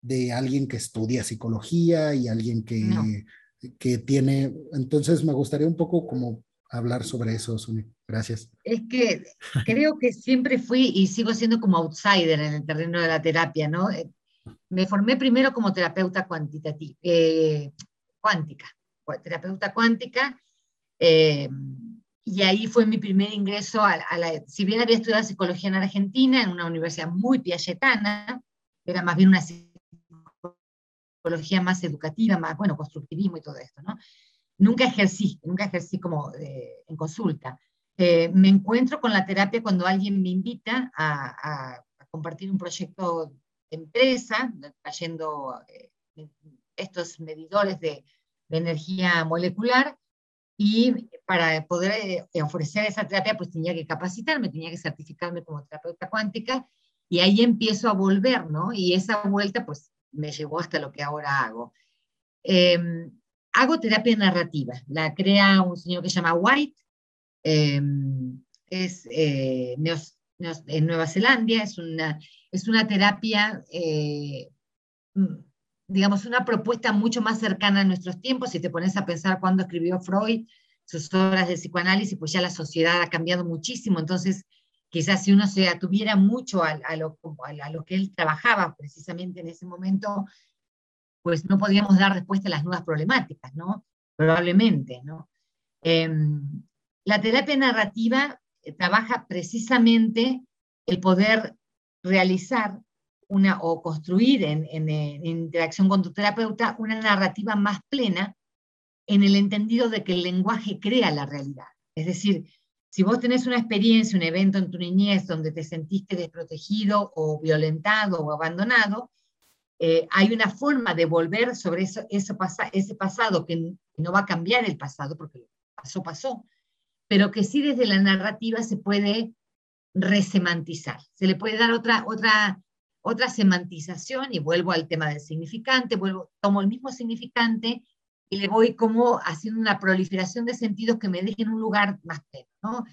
de alguien que estudia psicología y alguien que, no. que tiene, entonces me gustaría un poco como hablar sobre eso, Suni. Gracias. Es que creo que siempre fui y sigo siendo como outsider en el terreno de la terapia, ¿no? Eh, me formé primero como terapeuta cuantitativa, eh, cuántica, terapeuta cuántica, eh, y ahí fue mi primer ingreso a, a, la, si bien había estudiado psicología en Argentina, en una universidad muy piagetana, era más bien una psicología más educativa, más, bueno, constructivismo y todo esto, ¿no? Nunca ejercí, nunca ejercí como eh, en consulta. Eh, me encuentro con la terapia cuando alguien me invita a, a, a compartir un proyecto de empresa, trayendo eh, estos medidores de, de, energía molecular, y para poder eh, ofrecer esa terapia, pues tenía que capacitarme, tenía que certificarme como terapeuta cuántica, y ahí empiezo a volver, ¿no? Y esa vuelta, pues me llevó hasta lo que ahora hago. Eh, hago terapia narrativa, la crea un señor que se llama White, eh, es eh, neos, neos, en Nueva Zelanda, es una, es una terapia, eh, digamos, una propuesta mucho más cercana a nuestros tiempos, si te pones a pensar cuando escribió Freud sus obras de psicoanálisis, pues ya la sociedad ha cambiado muchísimo, entonces quizás si uno se atuviera mucho a, lo, a, lo, que él trabajaba precisamente en ese momento, pues no podríamos dar respuesta a las nuevas problemáticas, ¿no? Probablemente, ¿no? Eh, la terapia narrativa eh, trabaja precisamente el poder realizar o construir en, en, interacción con tu terapeuta una narrativa más plena en el entendido de que el lenguaje crea la realidad. Es decir, si vos tenés una experiencia, un evento en tu niñez donde te sentiste desprotegido o violentado o abandonado, eh, hay una forma de volver sobre eso, ese pasado que no va a cambiar el pasado porque pasó, pasó, pero que sí desde la narrativa se puede resemantizar, se le puede dar otra, otra, otra semantización y vuelvo al tema del significante, vuelvo, tomo el mismo significante y le voy como haciendo una proliferación de sentidos que me dejen un lugar más pleno. ¿no?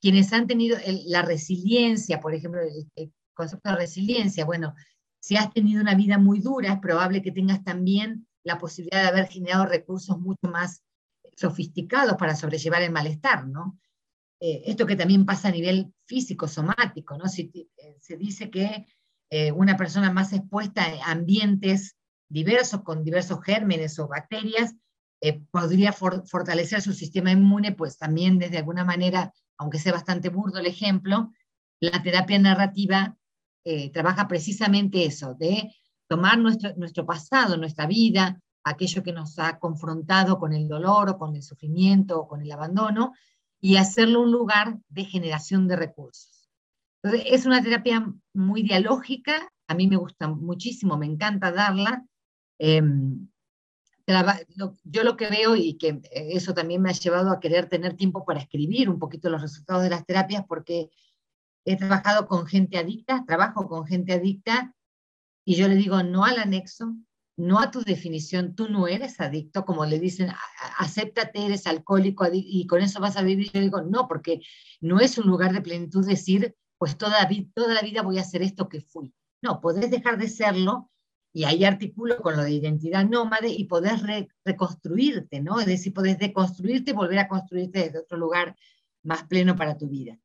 Quienes han tenido la resiliencia, por ejemplo, el, concepto de resiliencia, bueno, si has tenido una vida muy dura, es probable que tengas también la posibilidad de haber generado recursos mucho más sofisticados para sobrellevar el malestar, ¿no? Eh, esto que también pasa a nivel físico, somático, ¿no? Si, eh, se dice que eh, una persona más expuesta a ambientes diversos, con diversos gérmenes o bacterias, eh, podría fortalecer su sistema inmune, pues también desde alguna manera, aunque sea bastante burdo el ejemplo, la terapia narrativa eh, trabaja precisamente eso, de tomar nuestro, nuestro pasado, nuestra vida, aquello que nos ha confrontado con el dolor o con el sufrimiento o con el abandono, y hacerlo un lugar de generación de recursos. Entonces, es una terapia muy dialógica, a mí me gusta muchísimo, me encanta darla, Em, yo lo que veo y que eso también me ha llevado a querer tener tiempo para escribir un poquito los resultados de las terapias porque he trabajado con gente adicta, trabajo con gente adicta y yo le digo no al anexo, no a tu definición, tú no eres adicto, como le dicen, acéptate, eres alcohólico y con eso vas a vivir. Yo digo, no, porque no es un lugar de plenitud decir, pues toda, la vida voy a hacer esto que fui. No, podés dejar de serlo y ahí articulo con lo de identidad nómade y podés reconstruirte, ¿no? Es decir, podés deconstruirte y volver a construirte desde otro lugar más pleno para tu vida.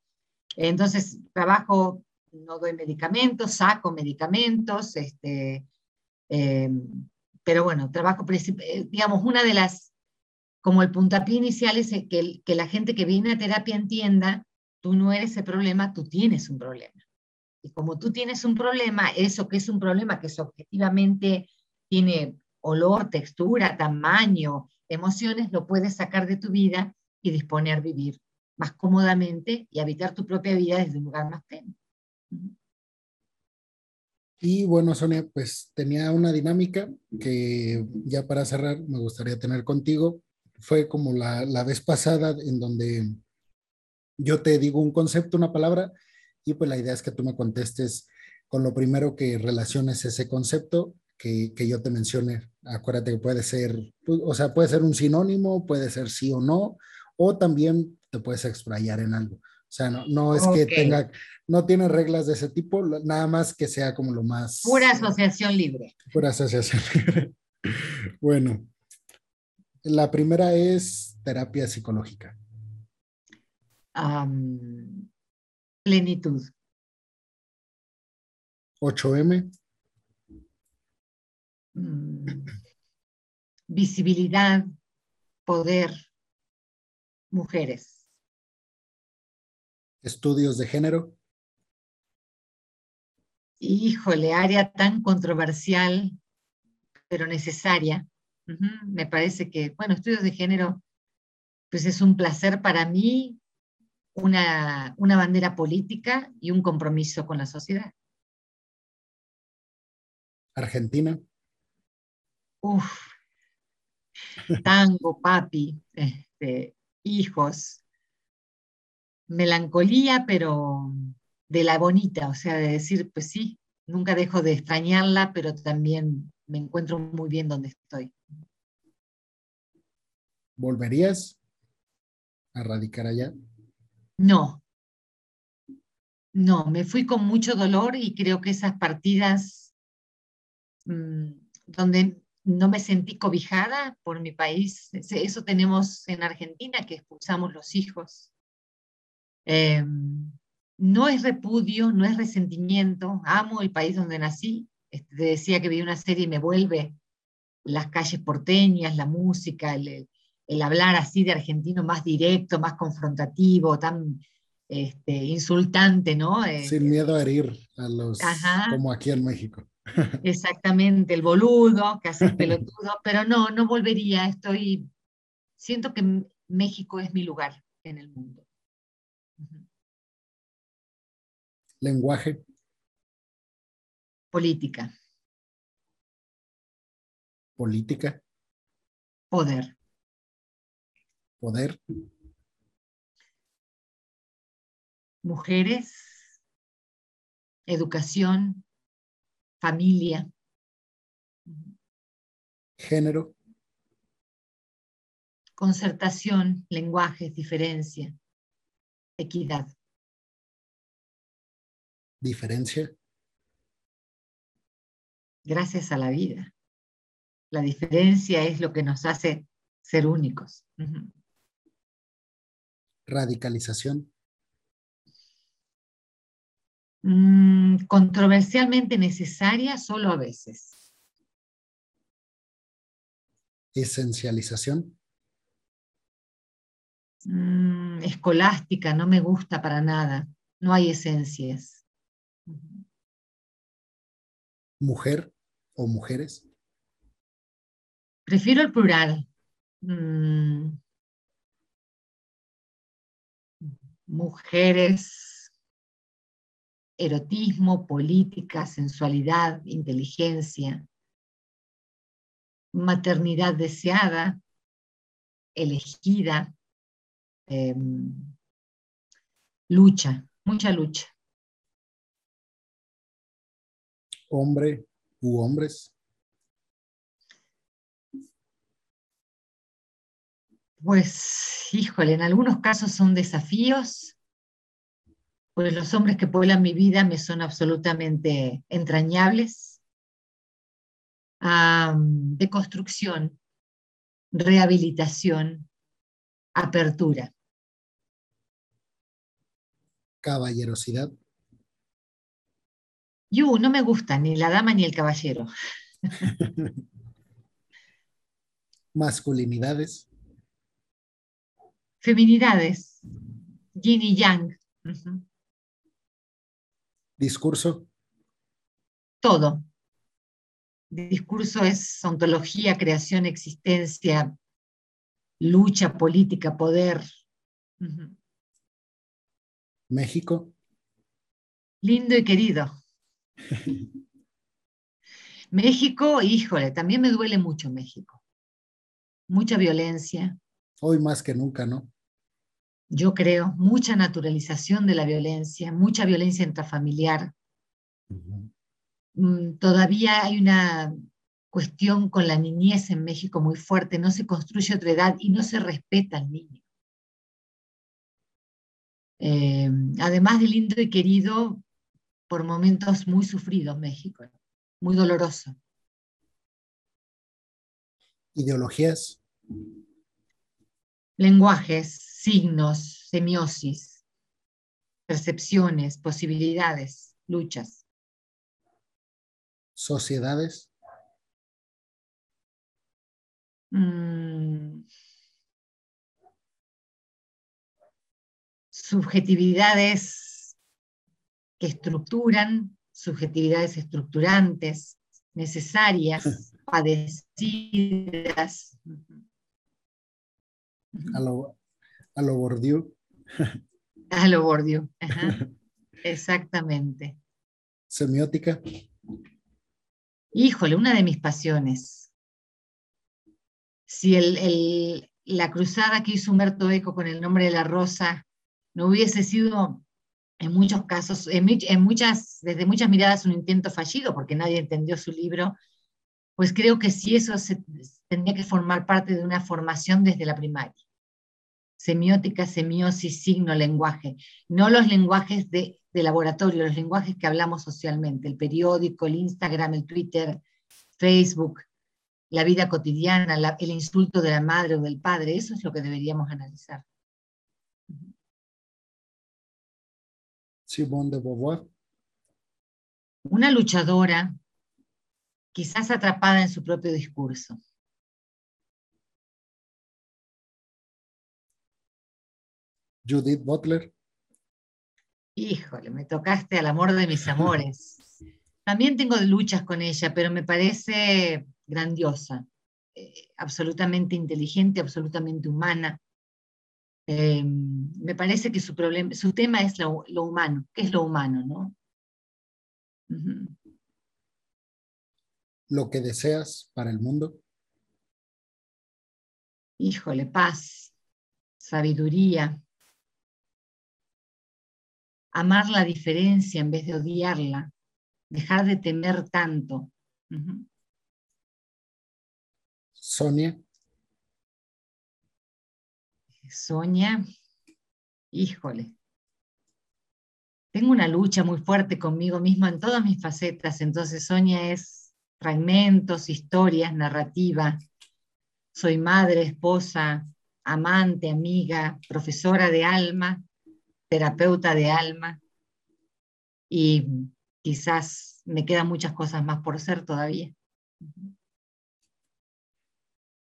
Entonces, trabajo, no doy medicamentos, saco medicamentos, este, eh, pero bueno, trabajo, eh, digamos, una de las, como el puntapié inicial es que, que la gente que viene a terapia entienda, tú no eres el problema, tú tienes un problema. Y como tú tienes un problema, eso que es un problema que objetivamente tiene olor, textura, tamaño, emociones, lo puedes sacar de tu vida y disponer vivir más cómodamente y habitar tu propia vida desde un lugar más pleno. Y bueno, Sonia, pues tenía una dinámica que ya para cerrar me gustaría tener contigo. Fue como la, la vez pasada en donde yo te digo un concepto, una palabra, y pues la idea es que tú me contestes con lo primero que relaciones ese concepto que, que yo te mencione. Acuérdate que puede ser, pues, o sea, puede ser un sinónimo, puede ser sí o no, o también te puedes explayar en algo. O sea, no, no es que tenga, no tiene reglas de ese tipo, nada más que sea como lo más... Pura asociación libre. Pura asociación libre. bueno, la primera es terapia psicológica. Plenitud. 8M. Mm. Visibilidad, poder, mujeres. Estudios de género. Híjole, área tan controversial, pero necesaria. Me parece que, bueno, estudios de género, pues es un placer para mí una, bandera política y un compromiso con la sociedad. Argentina. Uf, tango, papi, este, hijos, melancolía, pero de la bonita, o sea, de decir, pues sí, nunca dejo de extrañarla, pero también me encuentro muy bien donde estoy. ¿Volverías a radicar allá? No, no, me fui con mucho dolor y creo que esas partidas mm, donde no me sentí cobijada por mi país, eso tenemos en Argentina, que expulsamos los hijos. Em, no es repudio, no es resentimiento, amo el país donde nací. Este, te decía que vi una serie y me vuelve las calles porteñas, la música, el, el hablar así de argentino más directo, más confrontativo, tan este, insultante, ¿no? Sin eh, miedo a herir a los, como aquí en México. Exactamente, el boludo, que hace el pelotudo, pero no, no volvería, estoy, siento que México es mi lugar en el mundo. Lenguaje. Política. Política. Poder. Poder. Mujeres. Educación. Familia. Género. Concertación, lenguajes, diferencia, equidad. Diferencia. Gracias a la vida. La diferencia es lo que nos hace ser únicos. Radicalización. Mm, controversialmente necesaria solo a veces. Esencialización. Mm, escolástica, no me gusta para nada. No hay esencias. Mujer o mujeres. Prefiero el plural. Mm. Mujeres, erotismo, política, sensualidad, inteligencia, maternidad deseada, elegida, em, lucha, mucha lucha. Hombre u hombres. Pues, híjole, en algunos casos son desafíos, pues los hombres que pueblan mi vida me son absolutamente entrañables. de construcción, rehabilitación, apertura. Caballerosidad. Yu, no me gusta ni la dama ni el caballero. Masculinidades. Feminidades, yin y yang. Discurso. Todo. Discurso es ontología, creación, existencia, lucha política, poder. México. Lindo y querido. México, híjole, también me duele mucho México. Mucha violencia. Hoy más que nunca, ¿no? Yo creo, mucha naturalización de la violencia, mucha violencia intrafamiliar. Mm, todavía hay una cuestión con la niñez en México muy fuerte, no se construye otra edad y no se respeta al niño. Eh, además de lindo y querido, por momentos muy sufridos México, muy doloroso. Ideologías. Lenguajes, signos, semiosis, percepciones, posibilidades, luchas. Sociedades. Mm. Subjetividades que estructuran, subjetividades estructurantes, necesarias, padecidas. A a lo. A lo Bordiú, exactamente. Semiótica. Híjole, una de mis pasiones. Si el, la cruzada que hizo Humberto Eco con el nombre de la rosa no hubiese sido en muchos casos, en, muchas, desde muchas miradas un intento fallido porque nadie entendió su libro, pues creo que sí eso se, tendría que formar parte de una formación desde la primaria semiótica, semiosis, signo, lenguaje, no los lenguajes de, laboratorio, los lenguajes que hablamos socialmente, el periódico, el Instagram, el Twitter, Facebook, la vida cotidiana, el insulto de la madre o del padre, eso es lo que deberíamos analizar. Simone de Beauvoir. Una luchadora, quizás atrapada en su propio discurso. Judith Butler. Híjole, me tocaste al amor de mis amores. También tengo luchas con ella, pero me parece grandiosa, eh, absolutamente inteligente, absolutamente humana. Eh, me parece que su, problema, su tema es lo, humano. ¿Qué es lo humano? ¿no? Lo que deseas para el mundo. Híjole, paz, sabiduría, amar la diferencia en vez de odiarla, dejar de temer tanto. Sonia. Sonia, híjole. Tengo una lucha muy fuerte conmigo misma en todas mis facetas, entonces Sonia es fragmentos, historias, narrativa. Soy madre, esposa, amante, amiga, profesora de alma, terapeuta de alma y quizás me quedan muchas cosas más por ser todavía.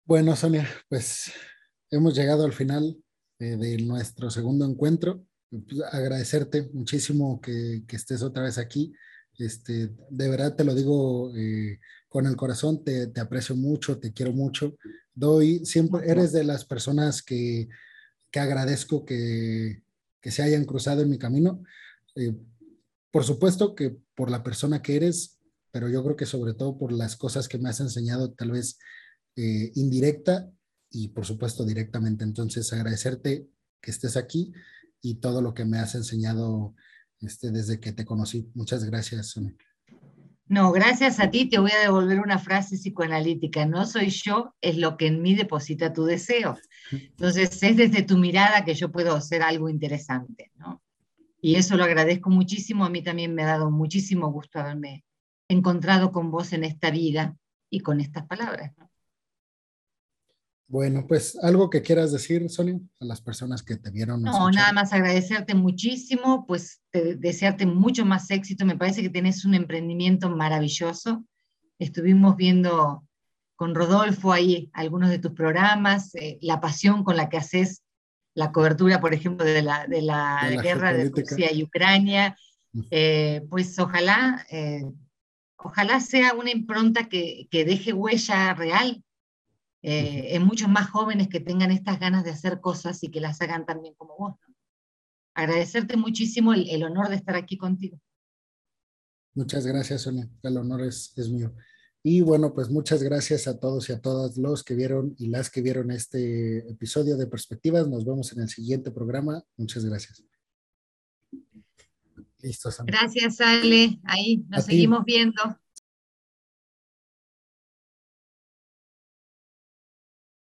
Bueno, Sonia, pues hemos llegado al final eh, de nuestro segundo encuentro. Pues, agradecerte muchísimo que, estés otra vez aquí. Este, de verdad te lo digo eh, con el corazón, te, te, aprecio mucho, te quiero mucho. Doy, siempre eres de las personas que, que agradezco que, que se hayan cruzado en mi camino. Eh, por supuesto que por la persona que eres, pero yo creo que sobre todo por las cosas que me has enseñado, tal vez eh, indirecta y por supuesto directamente. Entonces, agradecerte que estés aquí y todo lo que me has enseñado este, desde que te conocí. Muchas gracias, Sonia. No, gracias a ti te voy a devolver una frase psicoanalítica. No soy yo, es lo que en mí deposita tu deseo. Entonces, es desde tu mirada que yo puedo hacer algo interesante, ¿no? Y eso lo agradezco muchísimo. A mí también me ha dado muchísimo gusto haberme encontrado con vos en esta vida y con estas palabras. Bueno, pues algo que quieras decir, Sonia, a las personas que te vieron. No, nada más agradecerte muchísimo, pues desearte mucho más éxito. Me parece que tenés un emprendimiento maravilloso. Estuvimos viendo con Rodolfo ahí algunos de tus programas, eh, la pasión con la que haces la cobertura, por ejemplo, de la, de la, guerra de Rusia y Ucrania. Eh, pues ojalá, eh, ojalá sea una impronta que, que deje huella real eh, en muchos más jóvenes que tengan estas ganas de hacer cosas y que las hagan también como vos. Agradecerte muchísimo el, honor de estar aquí contigo. Muchas gracias, Sonia. El honor es, es mío. Y bueno, pues muchas gracias a todos y a todas los que vieron y las que vieron este episodio de Perspectivas. Nos vemos en el siguiente programa. Muchas gracias. Listo, Gracias, Ale. Ahí nos seguimos viendo.